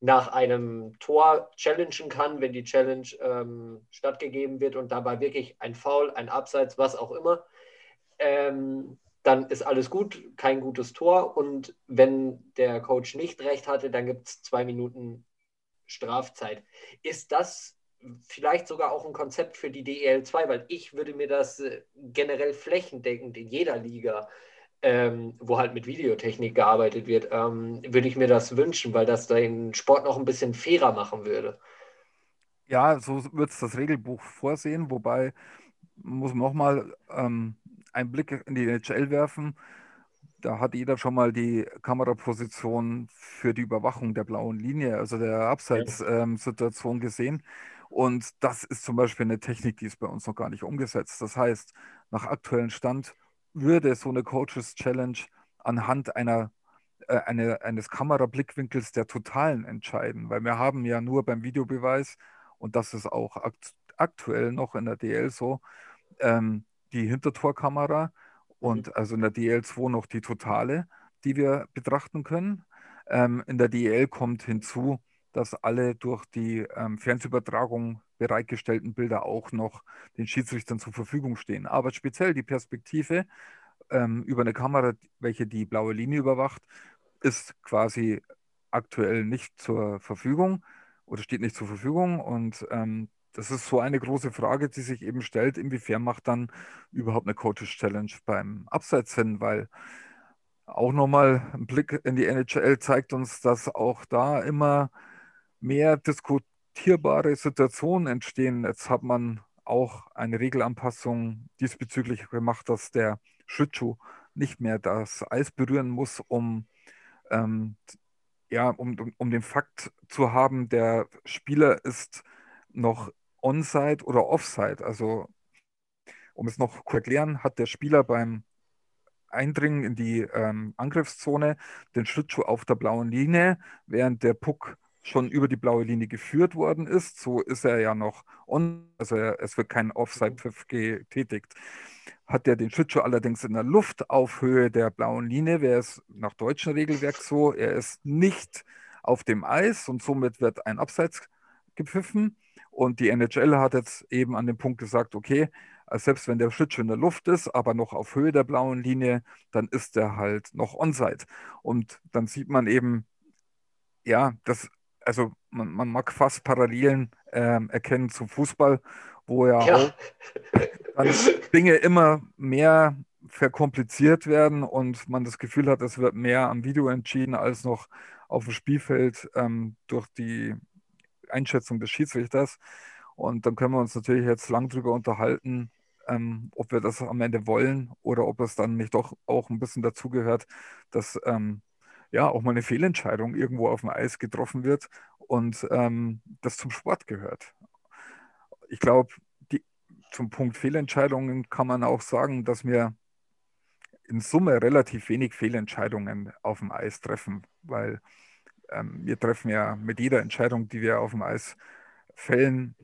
nach einem Tor challengen kann, wenn die Challenge ähm, stattgegeben wird und dabei wirklich ein Foul, ein Abseits, was auch immer ähm, dann ist alles gut, kein gutes Tor. Und wenn der Coach nicht recht hatte, dann gibt es zwei Minuten Strafzeit. Ist das vielleicht sogar auch ein Konzept für die DEL2? Weil ich würde mir das äh, generell flächendeckend in jeder Liga, ähm, wo halt mit Videotechnik gearbeitet wird, ähm, würde ich mir das wünschen, weil das den Sport noch ein bisschen fairer machen würde. Ja, so wird es das Regelbuch vorsehen, wobei muss man nochmal ähm, einen Blick in die NHL werfen, da hat jeder schon mal die Kameraposition für die Überwachung der blauen Linie, also der Abseitssituation ähm, gesehen. Und das ist zum Beispiel eine Technik, die ist bei uns noch gar nicht umgesetzt. Das heißt, nach aktuellem Stand würde so eine Coaches Challenge anhand einer, äh, eine, eines Kamerablickwinkels der Totalen entscheiden, weil wir haben ja nur beim Videobeweis, und das ist auch akt aktuell noch in der DL so, ähm, die Hintertorkamera und mhm. also in der DL2 noch die totale, die wir betrachten können. Ähm, in der DL kommt hinzu, dass alle durch die ähm, Fernsehübertragung bereitgestellten Bilder auch noch den Schiedsrichtern zur Verfügung stehen. Aber speziell die Perspektive ähm, über eine Kamera, welche die blaue Linie überwacht, ist quasi aktuell nicht zur Verfügung oder steht nicht zur Verfügung. Und ähm, das ist so eine große Frage, die sich eben stellt, inwiefern macht dann überhaupt eine Coaches Challenge beim Abseits Sinn, weil auch nochmal ein Blick in die NHL zeigt uns, dass auch da immer mehr diskutierbare Situationen entstehen. Jetzt hat man auch eine Regelanpassung diesbezüglich gemacht, dass der Schlittschuh nicht mehr das Eis berühren muss, um, ähm, ja, um, um den Fakt zu haben, der Spieler ist noch Onside oder Offside. Also, um es noch zu erklären, hat der Spieler beim Eindringen in die ähm, Angriffszone den Schlittschuh auf der blauen Linie, während der Puck schon über die blaue Linie geführt worden ist. So ist er ja noch on, also er, es wird kein Offside-Pfiff getätigt. Hat er den Schlittschuh allerdings in der Luft auf Höhe der blauen Linie, wäre es nach deutschem Regelwerk so, er ist nicht auf dem Eis und somit wird ein Abseits gepfiffen. Und die NHL hat jetzt eben an dem Punkt gesagt, okay, äh, selbst wenn der Schlittschuh in der Luft ist, aber noch auf Höhe der blauen Linie, dann ist der halt noch onside. Und dann sieht man eben, ja, das, also man, man mag fast Parallelen äh, erkennen zum Fußball, wo ja, ja. auch Dinge immer mehr verkompliziert werden und man das Gefühl hat, es wird mehr am Video entschieden als noch auf dem Spielfeld ähm, durch die Einschätzung des Schiedsrichters. Und dann können wir uns natürlich jetzt lang drüber unterhalten, ähm, ob wir das am Ende wollen oder ob es dann nicht doch auch ein bisschen dazugehört, dass ähm, ja auch mal eine Fehlentscheidung irgendwo auf dem Eis getroffen wird und ähm, das zum Sport gehört. Ich glaube, zum Punkt Fehlentscheidungen kann man auch sagen, dass wir in Summe relativ wenig Fehlentscheidungen auf dem Eis treffen, weil ähm, wir treffen ja mit jeder Entscheidung, die wir auf dem Eis fällen,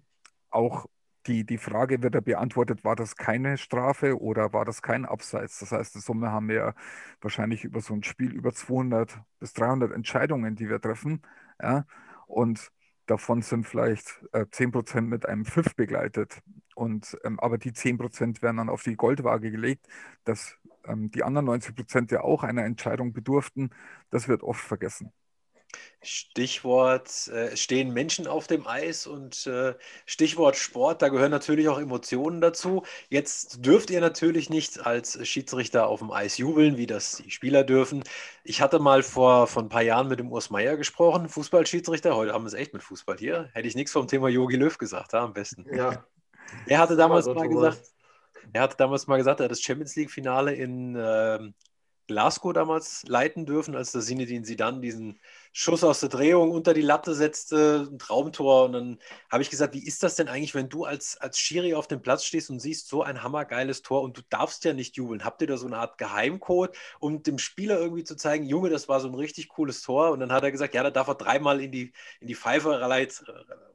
auch die, die Frage wird ja beantwortet, war das keine Strafe oder war das kein Abseits? Das heißt, in Summe haben wir wahrscheinlich über so ein Spiel über 200 bis 300 Entscheidungen, die wir treffen. Ja? Und davon sind vielleicht äh, 10% mit einem Pfiff begleitet. Und, ähm, aber die 10% werden dann auf die Goldwaage gelegt, dass ähm, die anderen 90% ja auch einer Entscheidung bedurften. Das wird oft vergessen. Stichwort äh, stehen Menschen auf dem Eis und äh, Stichwort Sport, da gehören natürlich auch Emotionen dazu. Jetzt dürft ihr natürlich nicht als Schiedsrichter auf dem Eis jubeln, wie das die Spieler dürfen. Ich hatte mal vor, vor ein paar Jahren mit dem Urs Meier gesprochen, Fußballschiedsrichter. Heute haben wir es echt mit Fußball hier. Hätte ich nichts vom Thema Yogi Löw gesagt, ja, am besten. Ja. Er hatte damals mal gesagt, er hatte damals mal gesagt, er hat das Champions League-Finale in äh, Glasgow damals leiten dürfen, als der Sinedin dann diesen Schuss aus der Drehung unter die Latte setzte, ein Traumtor. Und dann habe ich gesagt, wie ist das denn eigentlich, wenn du als, als Schiri auf dem Platz stehst und siehst so ein hammergeiles Tor und du darfst ja nicht jubeln? Habt ihr da so eine Art Geheimcode, um dem Spieler irgendwie zu zeigen, Junge, das war so ein richtig cooles Tor? Und dann hat er gesagt, ja, da darf er dreimal in die, in die Pfeife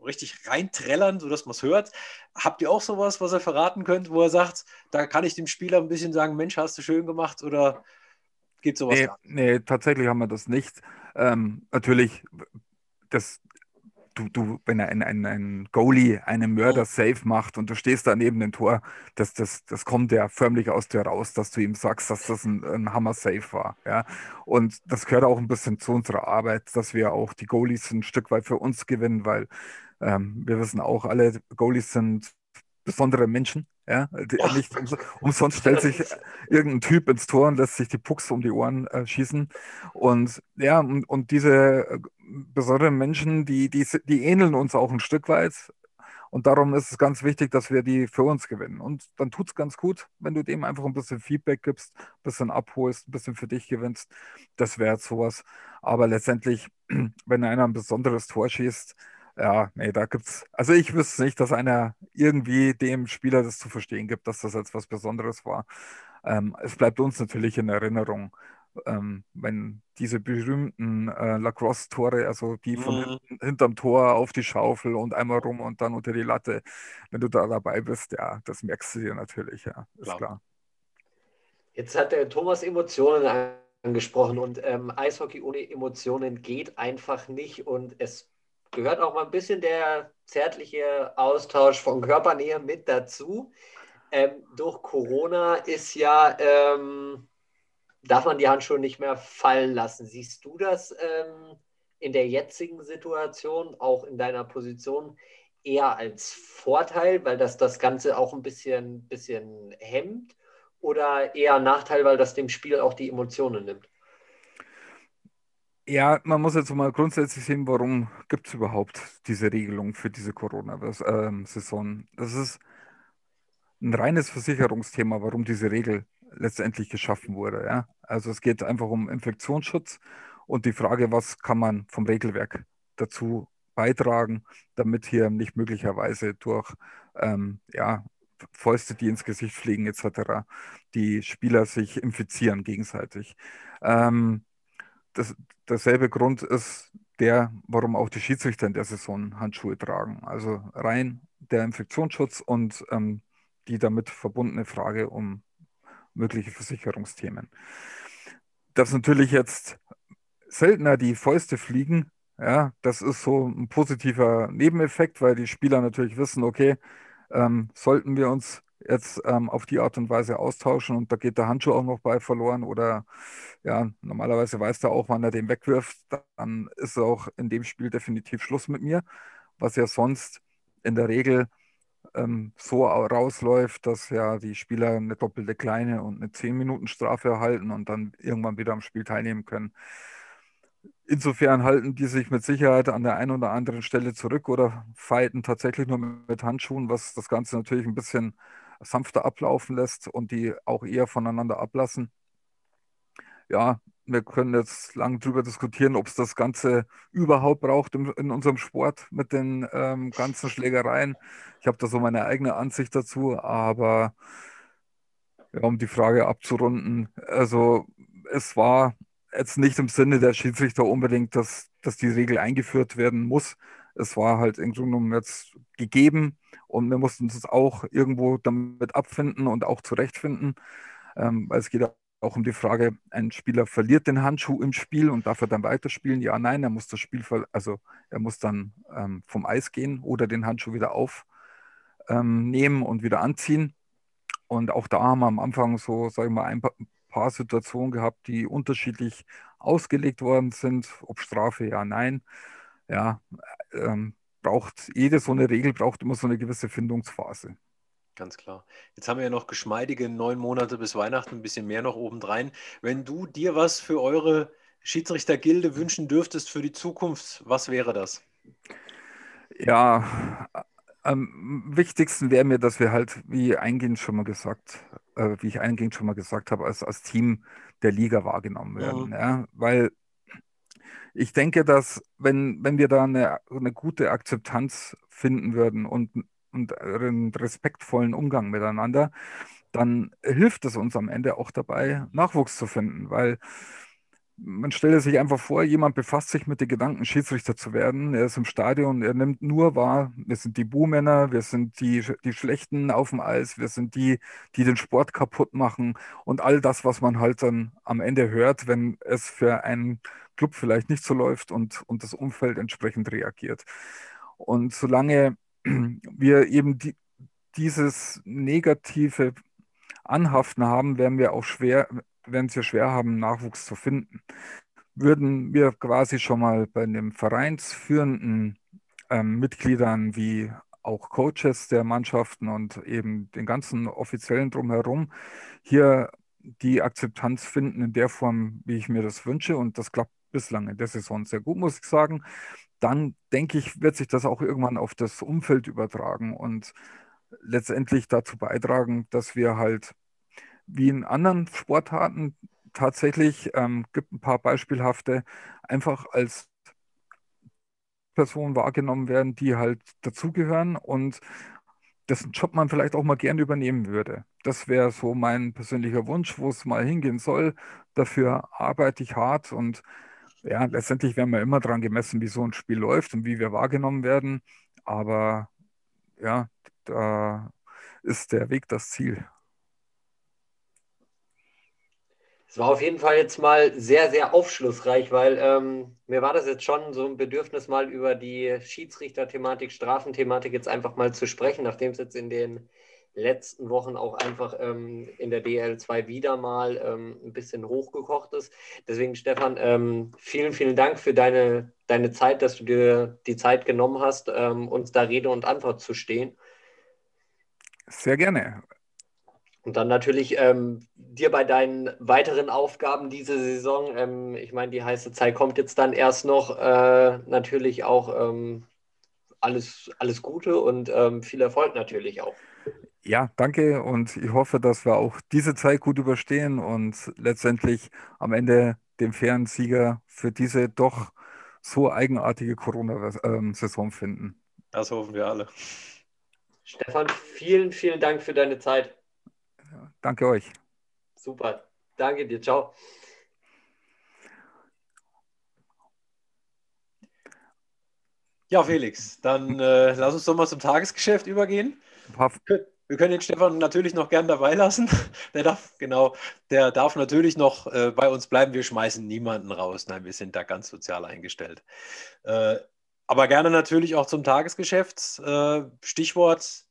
richtig reinträllern, sodass man es hört. Habt ihr auch sowas, was er verraten könnt, wo er sagt, da kann ich dem Spieler ein bisschen sagen, Mensch, hast du schön gemacht oder Gibt sowas nee, nee, tatsächlich haben wir das nicht. Ähm, natürlich, das, du, du, wenn ein, ein, ein Goalie einen Mörder oh. safe macht und du stehst da neben dem Tor, das, das, das kommt ja förmlich aus dir raus, dass du ihm sagst, dass das ein, ein Hammer-Safe war. Ja? Und das gehört auch ein bisschen zu unserer Arbeit, dass wir auch die Goalies ein Stück weit für uns gewinnen, weil ähm, wir wissen auch, alle Goalies sind besondere Menschen. Ja, die, nicht umsonst stellt sich irgendein Typ ins Tor und lässt sich die Pucks um die Ohren äh, schießen. Und ja, und, und diese äh, besonderen Menschen, die, die, die ähneln uns auch ein Stück weit. Und darum ist es ganz wichtig, dass wir die für uns gewinnen. Und dann tut es ganz gut, wenn du dem einfach ein bisschen Feedback gibst, ein bisschen abholst, ein bisschen für dich gewinnst. Das wäre jetzt sowas. Aber letztendlich, wenn einer ein besonderes Tor schießt, ja, nee, da gibt's. Also ich wüsste nicht, dass einer irgendwie dem Spieler das zu verstehen gibt, dass das jetzt was Besonderes war. Ähm, es bleibt uns natürlich in Erinnerung, ähm, wenn diese berühmten äh, Lacrosse-Tore, also die von mhm. hinten, hinterm Tor auf die Schaufel und einmal rum und dann unter die Latte, wenn du da dabei bist, ja, das merkst du dir natürlich, ja, ist klar. klar. Jetzt hat der Thomas Emotionen angesprochen und ähm, Eishockey ohne Emotionen geht einfach nicht und es gehört auch mal ein bisschen der zärtliche Austausch von Körpernähe mit dazu. Ähm, durch Corona ist ja, ähm, darf man die Handschuhe nicht mehr fallen lassen. Siehst du das ähm, in der jetzigen Situation, auch in deiner Position, eher als Vorteil, weil das das Ganze auch ein bisschen, bisschen hemmt? Oder eher Nachteil, weil das dem Spiel auch die Emotionen nimmt? Ja, man muss jetzt mal grundsätzlich sehen, warum gibt es überhaupt diese Regelung für diese Corona-Saison. Das ist ein reines Versicherungsthema, warum diese Regel letztendlich geschaffen wurde. Ja? Also es geht einfach um Infektionsschutz und die Frage, was kann man vom Regelwerk dazu beitragen, damit hier nicht möglicherweise durch ähm, ja, Fäuste, die ins Gesicht fliegen etc., die Spieler sich infizieren gegenseitig. Ähm, das, derselbe Grund ist der, warum auch die Schiedsrichter in der Saison Handschuhe tragen. Also rein der Infektionsschutz und ähm, die damit verbundene Frage um mögliche Versicherungsthemen. Dass natürlich jetzt seltener die Fäuste fliegen, ja, das ist so ein positiver Nebeneffekt, weil die Spieler natürlich wissen, okay, ähm, sollten wir uns jetzt ähm, auf die Art und Weise austauschen und da geht der Handschuh auch noch bei verloren oder ja, normalerweise weiß er auch, wann er den wegwirft, dann ist auch in dem Spiel definitiv Schluss mit mir, was ja sonst in der Regel ähm, so rausläuft, dass ja die Spieler eine doppelte kleine und eine 10 Minuten Strafe erhalten und dann irgendwann wieder am Spiel teilnehmen können. Insofern halten die sich mit Sicherheit an der einen oder anderen Stelle zurück oder fighten tatsächlich nur mit Handschuhen, was das Ganze natürlich ein bisschen sanfter ablaufen lässt und die auch eher voneinander ablassen. Ja, wir können jetzt lang darüber diskutieren, ob es das Ganze überhaupt braucht in, in unserem Sport mit den ähm, ganzen Schlägereien. Ich habe da so meine eigene Ansicht dazu, aber ja, um die Frage abzurunden, also es war jetzt nicht im Sinne der Schiedsrichter unbedingt, dass, dass die Regel eingeführt werden muss. Es war halt im Grunde genommen jetzt gegeben und wir mussten uns auch irgendwo damit abfinden und auch zurechtfinden, ähm, es geht auch um die Frage, ein Spieler verliert den Handschuh im Spiel und darf er dann weiterspielen? Ja, nein, er muss das Spiel, also er muss dann ähm, vom Eis gehen oder den Handschuh wieder aufnehmen ähm, und wieder anziehen. Und auch da haben wir am Anfang so, sage ich mal, ein paar Situationen gehabt, die unterschiedlich ausgelegt worden sind, ob Strafe, ja, nein. Ja, ähm, braucht jede so eine Regel braucht immer so eine gewisse Findungsphase. Ganz klar. Jetzt haben wir ja noch geschmeidige neun Monate bis Weihnachten, ein bisschen mehr noch obendrein. Wenn du dir was für eure Schiedsrichtergilde wünschen dürftest für die Zukunft, was wäre das? Ja, am wichtigsten wäre mir, dass wir halt, wie eingehend schon mal gesagt, äh, wie ich eingehend schon mal gesagt habe, als, als Team der Liga wahrgenommen werden. Mhm. Ja? Weil ich denke, dass wenn, wenn wir da eine, eine gute Akzeptanz finden würden und und einen respektvollen Umgang miteinander, dann hilft es uns am Ende auch dabei, Nachwuchs zu finden, weil man stelle sich einfach vor, jemand befasst sich mit den Gedanken, Schiedsrichter zu werden. Er ist im Stadion, er nimmt nur wahr, wir sind die Buhmänner, wir sind die, die Schlechten auf dem Eis, wir sind die, die den Sport kaputt machen und all das, was man halt dann am Ende hört, wenn es für einen Club vielleicht nicht so läuft und, und das Umfeld entsprechend reagiert. Und solange wir eben die, dieses negative Anhaften haben, werden wir auch schwer, werden es ja schwer haben, Nachwuchs zu finden. Würden wir quasi schon mal bei den vereinsführenden ähm, Mitgliedern wie auch Coaches der Mannschaften und eben den ganzen Offiziellen drumherum hier die Akzeptanz finden in der Form, wie ich mir das wünsche. Und das klappt bislang in der Saison sehr gut, muss ich sagen dann denke ich, wird sich das auch irgendwann auf das Umfeld übertragen und letztendlich dazu beitragen, dass wir halt wie in anderen Sportarten tatsächlich, ähm, gibt ein paar beispielhafte, einfach als Personen wahrgenommen werden, die halt dazugehören und dessen Job man vielleicht auch mal gerne übernehmen würde. Das wäre so mein persönlicher Wunsch, wo es mal hingehen soll. Dafür arbeite ich hart und ja, letztendlich werden wir immer daran gemessen, wie so ein Spiel läuft und wie wir wahrgenommen werden. Aber ja, da ist der Weg das Ziel. Es war auf jeden Fall jetzt mal sehr, sehr aufschlussreich, weil ähm, mir war das jetzt schon so ein Bedürfnis, mal über die Schiedsrichter-Thematik, Strafenthematik jetzt einfach mal zu sprechen, nachdem es jetzt in den letzten Wochen auch einfach ähm, in der DL2 wieder mal ähm, ein bisschen hochgekocht ist. Deswegen, Stefan, ähm, vielen, vielen Dank für deine, deine Zeit, dass du dir die Zeit genommen hast, ähm, uns da Rede und Antwort zu stehen. Sehr gerne. Und dann natürlich ähm, dir bei deinen weiteren Aufgaben diese Saison, ähm, ich meine, die heiße Zeit kommt jetzt dann erst noch, äh, natürlich auch alles, alles Gute und viel Erfolg natürlich auch. Ja, danke und ich hoffe, dass wir auch diese Zeit gut überstehen und letztendlich am Ende den fairen Sieger für diese doch so eigenartige Corona-Saison finden. Das hoffen wir alle. Stefan, vielen, vielen Dank für deine Zeit. Danke euch. Super. Danke dir. Ciao. Ja, Felix, dann äh, lass uns doch mal zum Tagesgeschäft übergehen. Wir können den Stefan natürlich noch gern dabei lassen. Der darf, genau, der darf natürlich noch äh, bei uns bleiben. Wir schmeißen niemanden raus. Nein, wir sind da ganz sozial eingestellt. Äh, aber gerne natürlich auch zum Tagesgeschäft. Äh, Stichwort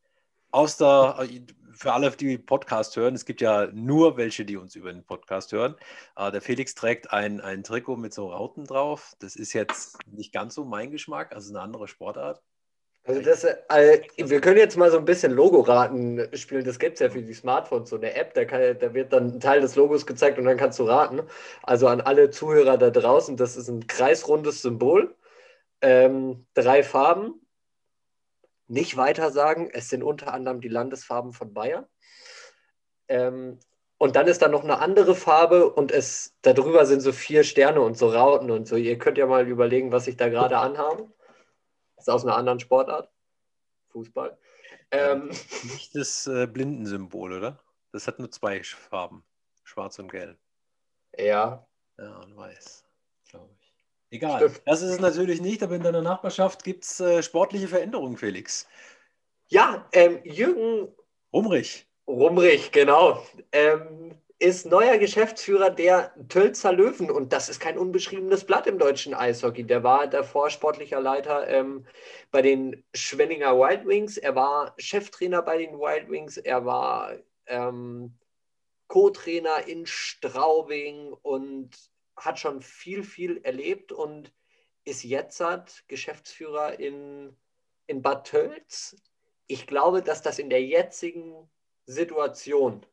aus der, für alle, die Podcast hören, es gibt ja nur welche, die uns über den Podcast hören. Äh, der Felix trägt ein, ein Trikot mit so Rauten drauf. Das ist jetzt nicht ganz so mein Geschmack, also eine andere Sportart. Also das, äh, wir können jetzt mal so ein bisschen Logoraten spielen. Das gibt es ja für die Smartphones, so eine App, da, kann, da wird dann ein Teil des Logos gezeigt und dann kannst du raten. Also an alle Zuhörer da draußen, das ist ein kreisrundes Symbol, ähm, drei Farben. Nicht weiter sagen, es sind unter anderem die Landesfarben von Bayern. Ähm, und dann ist da noch eine andere Farbe und es darüber sind so vier Sterne und so Rauten und so. Ihr könnt ja mal überlegen, was ich da gerade anhabe. Ist aus einer anderen Sportart. Fußball. Ähm, Nicht das äh, Blindensymbol, oder? Das hat nur zwei Farben. Schwarz und Gelb. Ja. Ja, und weiß. Egal. Stimmt. Das ist es natürlich nicht, aber in deiner Nachbarschaft gibt es äh, sportliche Veränderungen, Felix. Ja, ähm, Jürgen Rumrich. Rumrich, genau. Ähm, ist neuer Geschäftsführer der Tölzer Löwen und das ist kein unbeschriebenes Blatt im deutschen Eishockey. Der war davor sportlicher Leiter ähm, bei den Schwenninger Wild Wings, er war Cheftrainer bei den Wild Wings, er war ähm, Co-Trainer in Straubing und hat schon viel, viel erlebt und ist jetzt Geschäftsführer in, in Bad Tölz. Ich glaube, dass das in der jetzigen Situation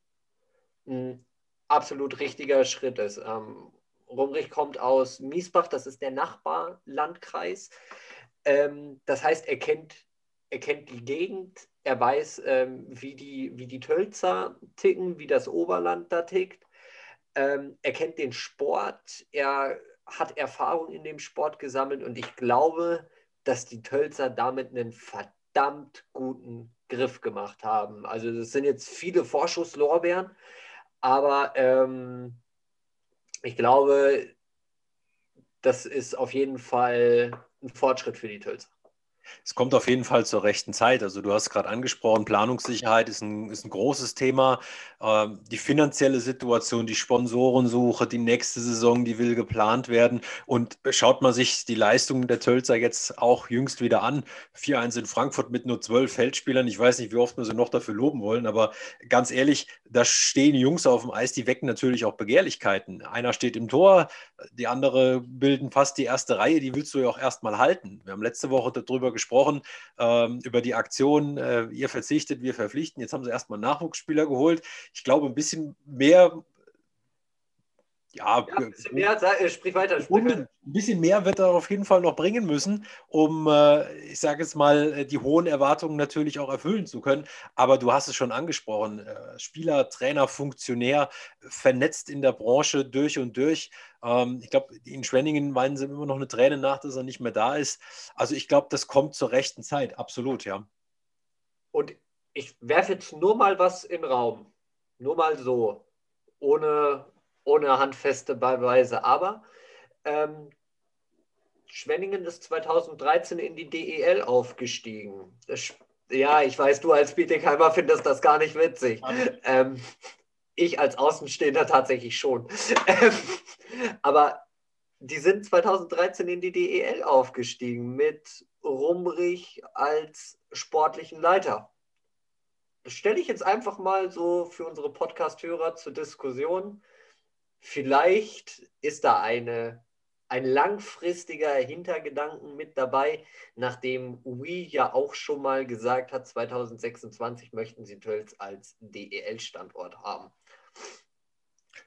ein absolut richtiger Schritt ist. Ähm, Rumrich kommt aus Miesbach, das ist der Nachbarlandkreis. Ähm, das heißt, er kennt, er kennt die Gegend, er weiß, ähm, wie, die, wie die Tölzer ticken, wie das Oberland da tickt. Ähm, er kennt den Sport, er hat Erfahrung in dem Sport gesammelt und ich glaube, dass die Tölzer damit einen verdammt guten Griff gemacht haben. Also das sind jetzt viele Vorschusslorbeeren, aber ähm, ich glaube, das ist auf jeden Fall ein Fortschritt für die Tölzer. Es kommt auf jeden Fall zur rechten Zeit. Also du hast gerade angesprochen, Planungssicherheit ist ein, ist ein großes Thema. Ähm, die finanzielle Situation, die Sponsorensuche, die nächste Saison, die will geplant werden. Und schaut man sich die Leistungen der Tölzer jetzt auch jüngst wieder an. 4-1 in Frankfurt mit nur zwölf Feldspielern. Ich weiß nicht, wie oft wir sie noch dafür loben wollen, aber ganz ehrlich, da stehen Jungs auf dem Eis, die wecken natürlich auch Begehrlichkeiten. Einer steht im Tor, die andere bilden fast die erste Reihe, die willst du ja auch erstmal halten. Wir haben letzte Woche darüber gesprochen, ähm, über die Aktion, äh, ihr verzichtet, wir verpflichten. Jetzt haben sie erstmal Nachwuchsspieler geholt. Ich glaube, ein bisschen mehr ja, ja ein bisschen mehr, sag, äh, sprich weiter. Sprich weiter. Ein bisschen mehr wird er auf jeden Fall noch bringen müssen, um, äh, ich sage jetzt mal, äh, die hohen Erwartungen natürlich auch erfüllen zu können. Aber du hast es schon angesprochen, Spieler, Trainer, Funktionär, vernetzt in der Branche durch und durch. Ähm, ich glaube, in Schwenningen weinen sie immer noch eine Träne nach, dass er nicht mehr da ist. Also ich glaube, das kommt zur rechten Zeit, absolut, ja. Und ich werfe jetzt nur mal was in den Raum. Nur mal so, ohne ohne handfeste Beweise. Aber ähm, Schwenningen ist 2013 in die DEL aufgestiegen. Das, ja, ich weiß, du als Bietigheimer findest das gar nicht witzig. Ähm, ich als Außenstehender tatsächlich schon. Ähm, aber die sind 2013 in die DEL aufgestiegen mit Rumrich als sportlichen Leiter. Das stelle ich jetzt einfach mal so für unsere Podcast-Hörer zur Diskussion vielleicht ist da eine, ein langfristiger Hintergedanken mit dabei, nachdem Wii ja auch schon mal gesagt hat, 2026 möchten sie Tölz als DEL-Standort haben.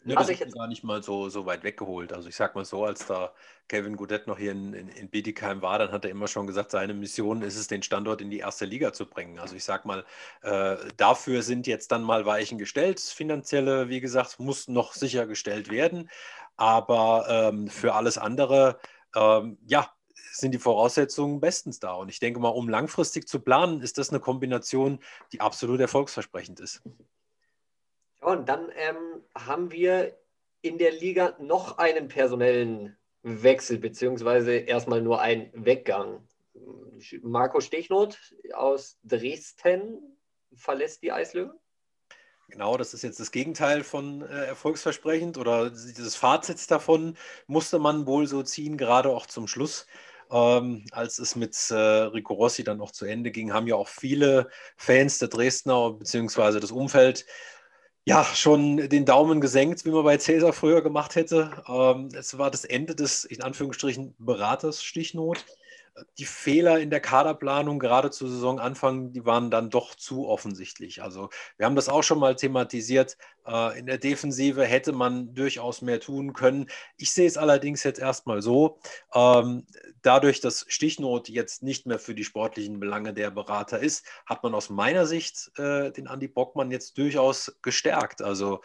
Ne, das ist gar nicht mal so, so weit weggeholt. Also ich sag mal so, als da Kevin Goudet noch hier in, in, in Bietigheim war, dann hat er immer schon gesagt, seine Mission ist es, den Standort in die erste Liga zu bringen. Also ich sag mal, äh, dafür sind jetzt dann mal Weichen gestellt. Finanzielle, wie gesagt, muss noch sichergestellt werden. Aber ähm, für alles andere, ähm, ja, sind die Voraussetzungen bestens da. Und ich denke mal, um langfristig zu planen, ist das eine Kombination, die absolut erfolgsversprechend ist. Und dann ähm, haben wir in der Liga noch einen personellen Wechsel, beziehungsweise erstmal nur einen Weggang. Marco Stechnot aus Dresden verlässt die Eislöwen. Genau, das ist jetzt das Gegenteil von äh, erfolgsversprechend oder dieses Fazit davon musste man wohl so ziehen, gerade auch zum Schluss. Ähm, als es mit äh, Rico Rossi dann noch zu Ende ging, haben ja auch viele Fans der Dresdner bzw. das Umfeld ja, schon den Daumen gesenkt, wie man bei Cäsar früher gemacht hätte. Ähm, es war das Ende des, in Anführungsstrichen, Beraters Stichnot die Fehler in der Kaderplanung gerade zu Saisonanfang, die waren dann doch zu offensichtlich. Also wir haben das auch schon mal thematisiert. Äh, in der Defensive hätte man durchaus mehr tun können. Ich sehe es allerdings jetzt erstmal so, ähm, dadurch, dass Stichnot jetzt nicht mehr für die sportlichen Belange der Berater ist, hat man aus meiner Sicht äh, den Andi Bockmann jetzt durchaus gestärkt. Also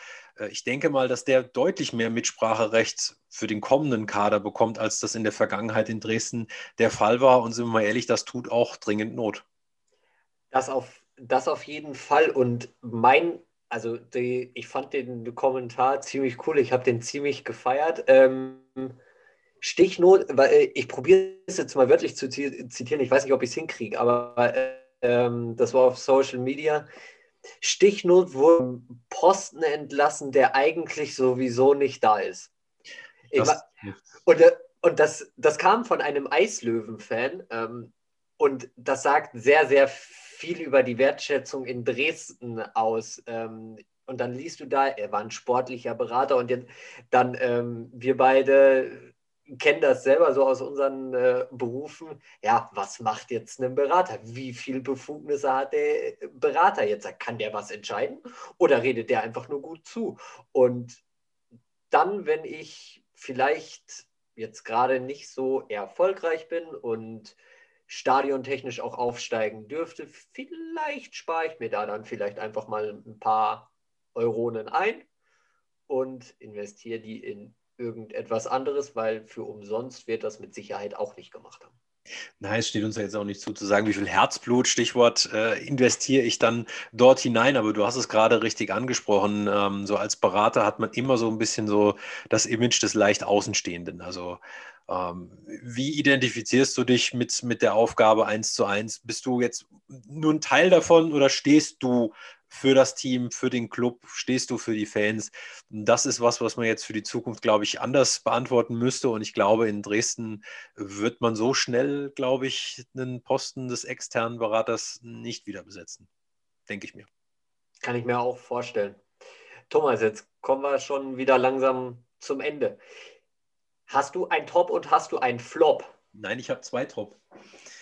ich denke mal, dass der deutlich mehr Mitspracherecht für den kommenden Kader bekommt, als das in der Vergangenheit in Dresden der Fall war. Und sind wir mal ehrlich, das tut auch dringend Not. Das auf, das auf jeden Fall. Und mein, also die, ich fand den Kommentar ziemlich cool. Ich habe den ziemlich gefeiert. Ähm, Stichnot, weil äh, ich probiere es jetzt mal wörtlich zu zitieren. Ich weiß nicht, ob ich es hinkriege, aber äh, ähm, das war auf Social Media Stichnot wurde Posten entlassen, der eigentlich sowieso nicht da ist. Das, und, und das, das kam von einem Eislöwen-Fan ähm, und das sagt sehr, sehr viel über die Wertschätzung in Dresden aus. Ähm, und dann liest du da, er war ein sportlicher Berater und jetzt, dann ähm, wir beide kennen das selber so aus unseren äh, Berufen. Ja, was macht jetzt ein Berater? Wie viel Befugnisse hat der Berater jetzt? Kann der was entscheiden oder redet der einfach nur gut zu? Und dann, wenn ich vielleicht jetzt gerade nicht so erfolgreich bin und stadiontechnisch auch aufsteigen dürfte, vielleicht spare ich mir da dann vielleicht einfach mal ein paar Euronen ein und investiere die in irgendetwas anderes, weil für umsonst wird das mit Sicherheit auch nicht gemacht haben. Nein, es steht uns ja jetzt auch nicht zu, zu sagen, wie viel Herzblut, Stichwort, äh, investiere ich dann dort hinein. Aber du hast es gerade richtig angesprochen. Ähm, so als Berater hat man immer so ein bisschen so das Image des leicht Außenstehenden. Also ähm, wie identifizierst du dich mit, mit der Aufgabe eins zu eins? Bist du jetzt nur ein Teil davon oder stehst du für das Team, für den Club, stehst du für die Fans? Das ist was, was man jetzt für die Zukunft, glaube ich, anders beantworten müsste. Und ich glaube, in Dresden wird man so schnell, glaube ich, einen Posten des externen Beraters nicht wieder besetzen. Denke ich mir. Kann ich mir auch vorstellen. Thomas, jetzt kommen wir schon wieder langsam zum Ende. Hast du ein Top und hast du ein Flop? Nein, ich habe zwei Top.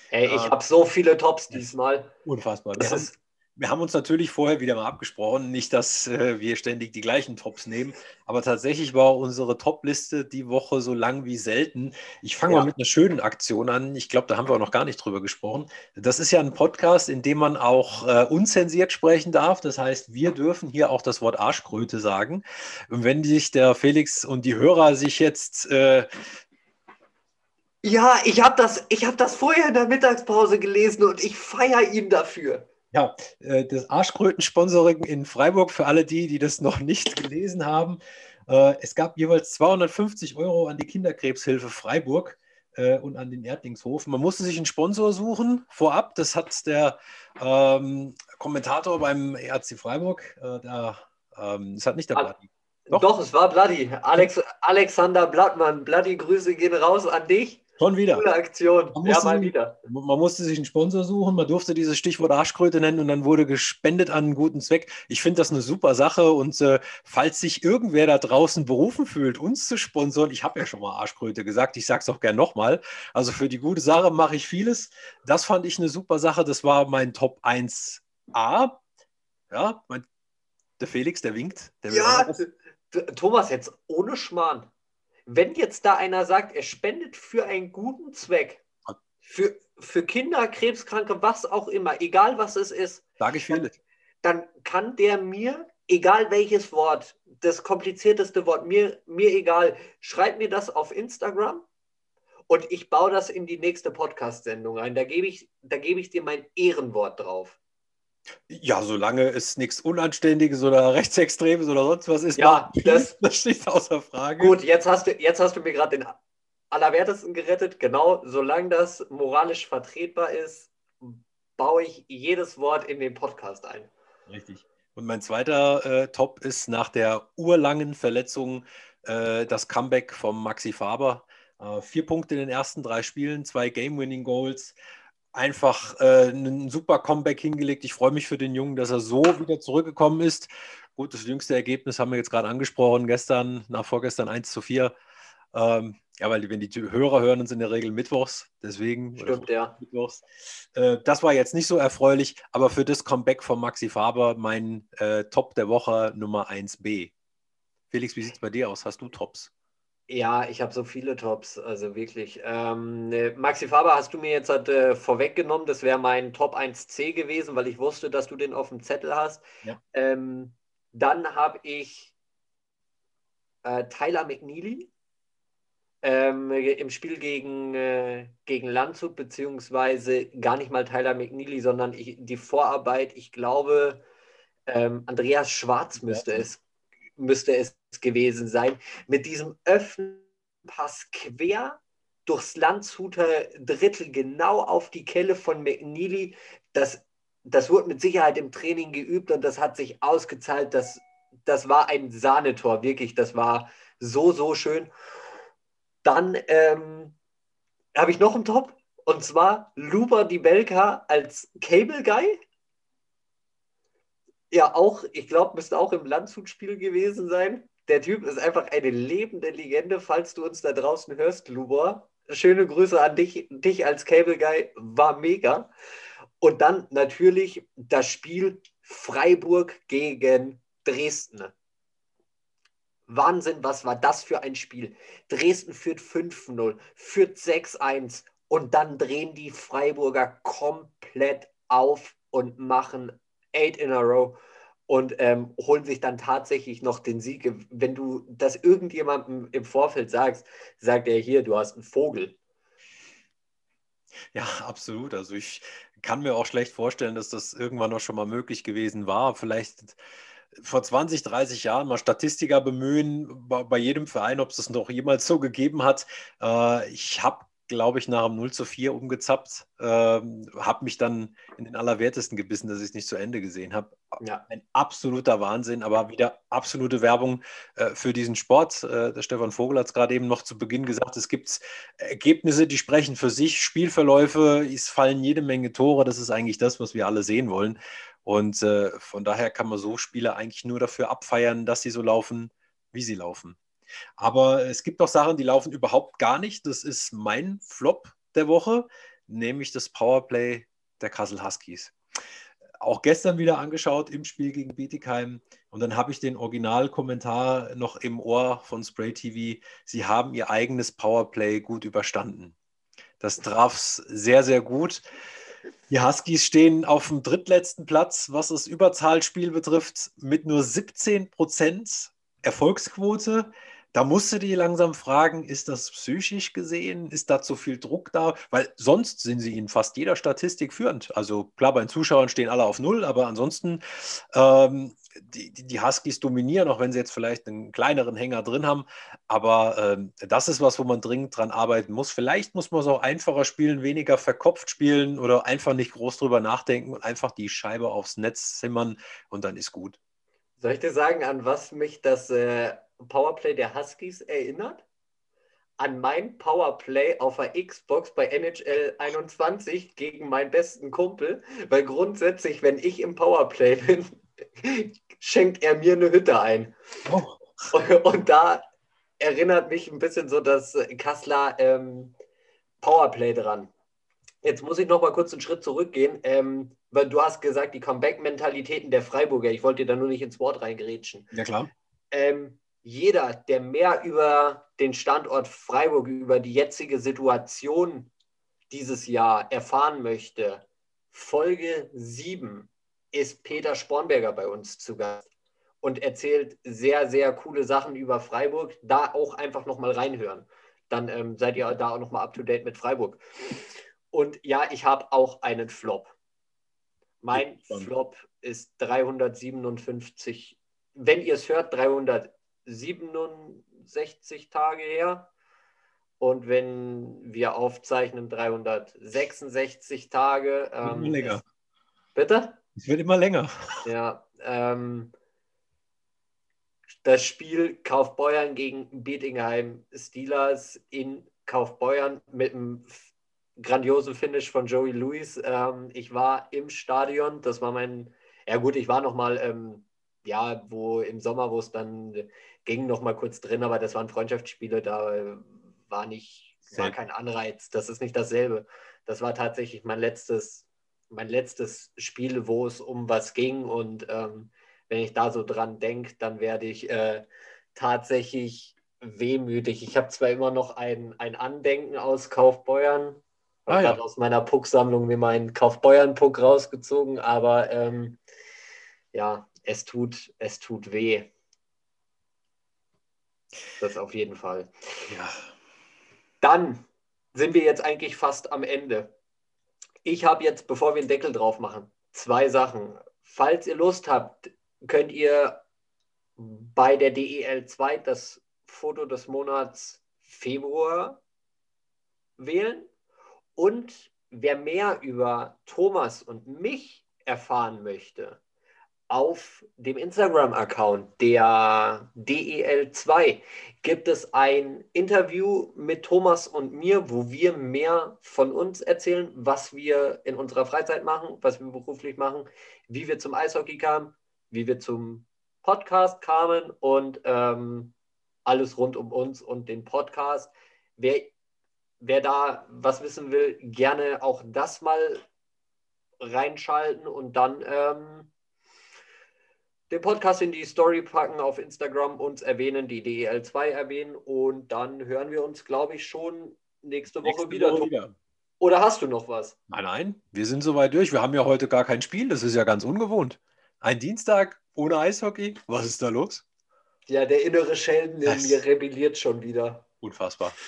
Ey, ich äh, habe so viele Tops diesmal. Unfassbar. Das ist wir haben uns natürlich vorher wieder mal abgesprochen, nicht, dass äh, wir ständig die gleichen Tops nehmen, aber tatsächlich war unsere Top-Liste die Woche so lang wie selten. Ich fange ja. mal mit einer schönen Aktion an. Ich glaube, da haben wir auch noch gar nicht drüber gesprochen. Das ist ja ein Podcast, in dem man auch äh, unzensiert sprechen darf. Das heißt, wir dürfen hier auch das Wort Arschkröte sagen. Und wenn sich der Felix und die Hörer sich jetzt äh, ja, ich habe das, hab das vorher in der Mittagspause gelesen und ich feiere ihn dafür. Ja, äh, das Arschkröten-Sponsoring in Freiburg für alle die, die das noch nicht gelesen haben. Äh, es gab jeweils 250 Euro an die Kinderkrebshilfe Freiburg äh, und an den Erdlingshof. Man musste sich einen Sponsor suchen vorab. Das hat der ähm, Kommentator beim ERC Freiburg. Äh, der, ähm, das hat nicht der Bloody. Doch. Doch, es war Bloody. Alex, Alexander Blattmann. Bloody, Grüße gehen raus an dich. Schon wieder. Coole Aktion. Ja, mal wieder. Man musste sich einen Sponsor suchen, man durfte dieses Stichwort Arschkröte nennen und dann wurde gespendet an einen guten Zweck. Ich finde das eine super Sache und äh, falls sich irgendwer da draußen berufen fühlt, uns zu sponsern, ich habe ja schon mal Arschkröte gesagt, ich sage es auch gern nochmal. Also für die gute Sache mache ich vieles. Das fand ich eine super Sache. Das war mein Top 1a. Ja, mein, der Felix, der winkt. Der ja, Thomas, jetzt ohne Schmarrn wenn jetzt da einer sagt, er spendet für einen guten Zweck, für, für Kinder, Krebskranke, was auch immer, egal was es ist, sage ich viele. Dann, kann der mir, egal welches Wort, das komplizierteste Wort, mir, mir egal, schreib mir das auf Instagram und ich baue das in die nächste Podcast-Sendung ein. Da gebe ich, da gebe ich dir mein Ehrenwort drauf. Ja, solange es nichts Unanständiges oder Rechtsextremes oder sonst was ist, ja, das, das steht außer Frage. Gut, jetzt hast du, jetzt hast du mir gerade den Allerwertesten gerettet. Genau, solange das moralisch vertretbar ist, baue ich jedes Wort in den Podcast ein. Richtig. Und mein zweiter äh, Top ist nach der urlangen Verletzung äh, das Comeback vom Maxi Faber. Äh, vier Punkte in den ersten drei Spielen, zwei Game-Winning-Goals einfach äh, ein super Comeback hingelegt. Ich freue mich für den Jungen, dass er so wieder zurückgekommen ist. Gut, das jüngste Ergebnis haben wir jetzt gerade angesprochen, gestern, nach vorgestern 1 zu 4. Ähm, ja, weil wenn die Hörer hören uns in der Regel mittwochs, deswegen. Stimmt, ja. Mittwochs. Äh, das war jetzt nicht so erfreulich, aber für das Comeback von Maxi Faber mein äh, Top der Woche Nummer 1b. Felix, wie sieht es bei dir aus? Hast du Tops? Ja, ich habe so viele Tops, also wirklich. Ähm, ne, Maxi Faber hast du mir jetzt halt, äh, vorweggenommen, das wäre mein Top 1C gewesen, weil ich wusste, dass du den auf dem Zettel hast. Ja. Ähm, dann habe ich äh, Tyler McNeely ähm, im Spiel gegen, äh, gegen Landshut, beziehungsweise gar nicht mal Tyler McNeely, sondern ich, die Vorarbeit, ich glaube, ähm, Andreas Schwarz müsste ja. es müsste es gewesen sein, mit diesem Öffnenpass quer durchs Landshuter Drittel genau auf die Kelle von McNeely. Das, das wurde mit Sicherheit im Training geübt und das hat sich ausgezahlt. Das, das war ein Sahnetor, wirklich. Das war so, so schön. Dann ähm, habe ich noch einen Top und zwar Luba Di Belka als Cable Guy. Ja, auch, ich glaube, müsste auch im Landshutspiel gewesen sein. Der Typ ist einfach eine lebende Legende, falls du uns da draußen hörst, Lubor. Schöne Grüße an dich, dich als Cable Guy, war mega. Und dann natürlich das Spiel Freiburg gegen Dresden. Wahnsinn, was war das für ein Spiel? Dresden führt 5-0, führt 6-1 und dann drehen die Freiburger komplett auf und machen 8 in a row und ähm, holen sich dann tatsächlich noch den Sieg. Wenn du das irgendjemandem im Vorfeld sagst, sagt er hier, du hast einen Vogel. Ja, absolut. Also ich kann mir auch schlecht vorstellen, dass das irgendwann noch schon mal möglich gewesen war. Vielleicht vor 20, 30 Jahren mal Statistiker bemühen bei, bei jedem Verein, ob es das noch jemals so gegeben hat. Äh, ich habe glaube ich, nach dem 0 zu 4 umgezappt. Ähm, habe mich dann in den Allerwertesten gebissen, dass ich es nicht zu Ende gesehen habe. Ja. Ein absoluter Wahnsinn, aber wieder absolute Werbung äh, für diesen Sport. Äh, der Stefan Vogel hat es gerade eben noch zu Beginn gesagt, es gibt Ergebnisse, die sprechen für sich, Spielverläufe, es fallen jede Menge Tore. Das ist eigentlich das, was wir alle sehen wollen. Und äh, von daher kann man so Spiele eigentlich nur dafür abfeiern, dass sie so laufen, wie sie laufen. Aber es gibt auch Sachen, die laufen überhaupt gar nicht. Das ist mein Flop der Woche, nämlich das Powerplay der Kassel Huskies. Auch gestern wieder angeschaut im Spiel gegen Bietigheim. Und dann habe ich den Originalkommentar noch im Ohr von Spray TV. Sie haben ihr eigenes Powerplay gut überstanden. Das traf es sehr, sehr gut. Die Huskies stehen auf dem drittletzten Platz, was das Überzahlspiel betrifft, mit nur 17 Prozent Erfolgsquote. Da musst du dir langsam fragen, ist das psychisch gesehen? Ist da zu viel Druck da? Weil sonst sind sie in fast jeder Statistik führend. Also klar, bei den Zuschauern stehen alle auf Null, aber ansonsten, ähm, die, die, Huskies dominieren, auch wenn sie jetzt vielleicht einen kleineren Hänger drin haben. Aber ähm, das ist was, wo man dringend dran arbeiten muss. Vielleicht muss man es auch einfacher spielen, weniger verkopft spielen oder einfach nicht groß drüber nachdenken und einfach die Scheibe aufs Netz zimmern und dann ist gut. Soll ich dir sagen, an was mich das äh, Powerplay der Huskies erinnert? An mein Powerplay auf der Xbox bei NHL 21 gegen meinen besten Kumpel, weil grundsätzlich, wenn ich im Powerplay bin, schenkt er mir eine Hütte ein. Oh. Und, und, da erinnert mich ein bisschen so das Kassler ähm, Powerplay dran. Jetzt muss ich noch mal kurz einen Schritt zurückgehen, ähm, weil du hast gesagt, die Comeback-Mentalitäten der Freiburger. Ich wollte dir da nur nicht ins Wort reingerätschen. Ja, klar. Ähm, jeder, der mehr über den Standort Freiburg, über die jetzige Situation dieses Jahr erfahren möchte, Folge 7 ist Peter Spornberger bei uns zu Gast und erzählt sehr, sehr coole Sachen über Freiburg. Da auch einfach nochmal reinhören. Dann ähm, seid ihr da auch nochmal up to date mit Freiburg. Und ja, ich habe auch einen Flop. Mein Flop ist 357, wenn ihr es hört, 367 Tage her. Und wenn wir aufzeichnen, 366 Tage. Ähm, immer länger. bitte? Es wird immer länger. Ja. Ähm, das Spiel Kaufbeuern gegen Bietingheim Steelers in Kaufbeuern mit einem grandiosen Finish von Joey Lewis. Ähm, ich war im Stadion, das war mein, ja gut, ich war noch mal, ähm, ja, wo im Sommer, wo es dann ging, noch mal kurz drin, aber das waren Freundschaftsspiele, da war nicht, war kein Anreiz. Das ist nicht dasselbe. Das war tatsächlich mein letztes, mein letztes Spiel, wo es um was ging und ähm, wenn ich da so dran denke, dann werde ich äh, tatsächlich wehmütig. Ich habe zwar immer noch ein, ein Andenken aus Kaufbeuern, ah, ja. aus meiner Pucksammlung mir meinen Kaufbeuern-Puck rausgezogen, aber ähm, ja, es tut, es tut weh. Das auf jeden Fall. Ja. Dann sind wir jetzt eigentlich fast am Ende. Ich habe jetzt, bevor wir den Deckel drauf machen, zwei Sachen. Falls ihr Lust habt, könnt ihr bei der DEL 2 das Foto des Monats Februar wählen. Und wer mehr über Thomas und mich erfahren möchte, auf dem Instagram-Account der DEL2 gibt es ein Interview mit Thomas und mir, wo wir mehr von uns erzählen, was wir in unserer Freizeit machen, was wir beruflich machen, wie wir zum Eishockey kamen, wie wir zum Podcast kamen und ähm, alles rund um uns und den Podcast. Wer, wer da was wissen will, gerne auch das mal reinschalten und dann ähm, den Podcast in die Story packen auf Instagram, uns erwähnen, die DEL2 erwähnen und dann hören wir uns, glaube ich, schon nächste Woche nächste wieder. Woche wieder. Oder hast du noch was? Nein, nein, wir sind soweit durch. Wir haben ja heute gar kein Spiel, das ist ja ganz ungewohnt. Ein Dienstag ohne Eishockey, was ist da los? Ja, der innere Schelden in mir rebelliert schon wieder. Unfassbar.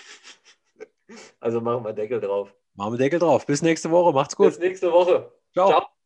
Also machen wir Deckel drauf. Machen wir Deckel drauf. Bis nächste Woche. Macht's gut. Bis nächste Woche. Ciao. Ciao.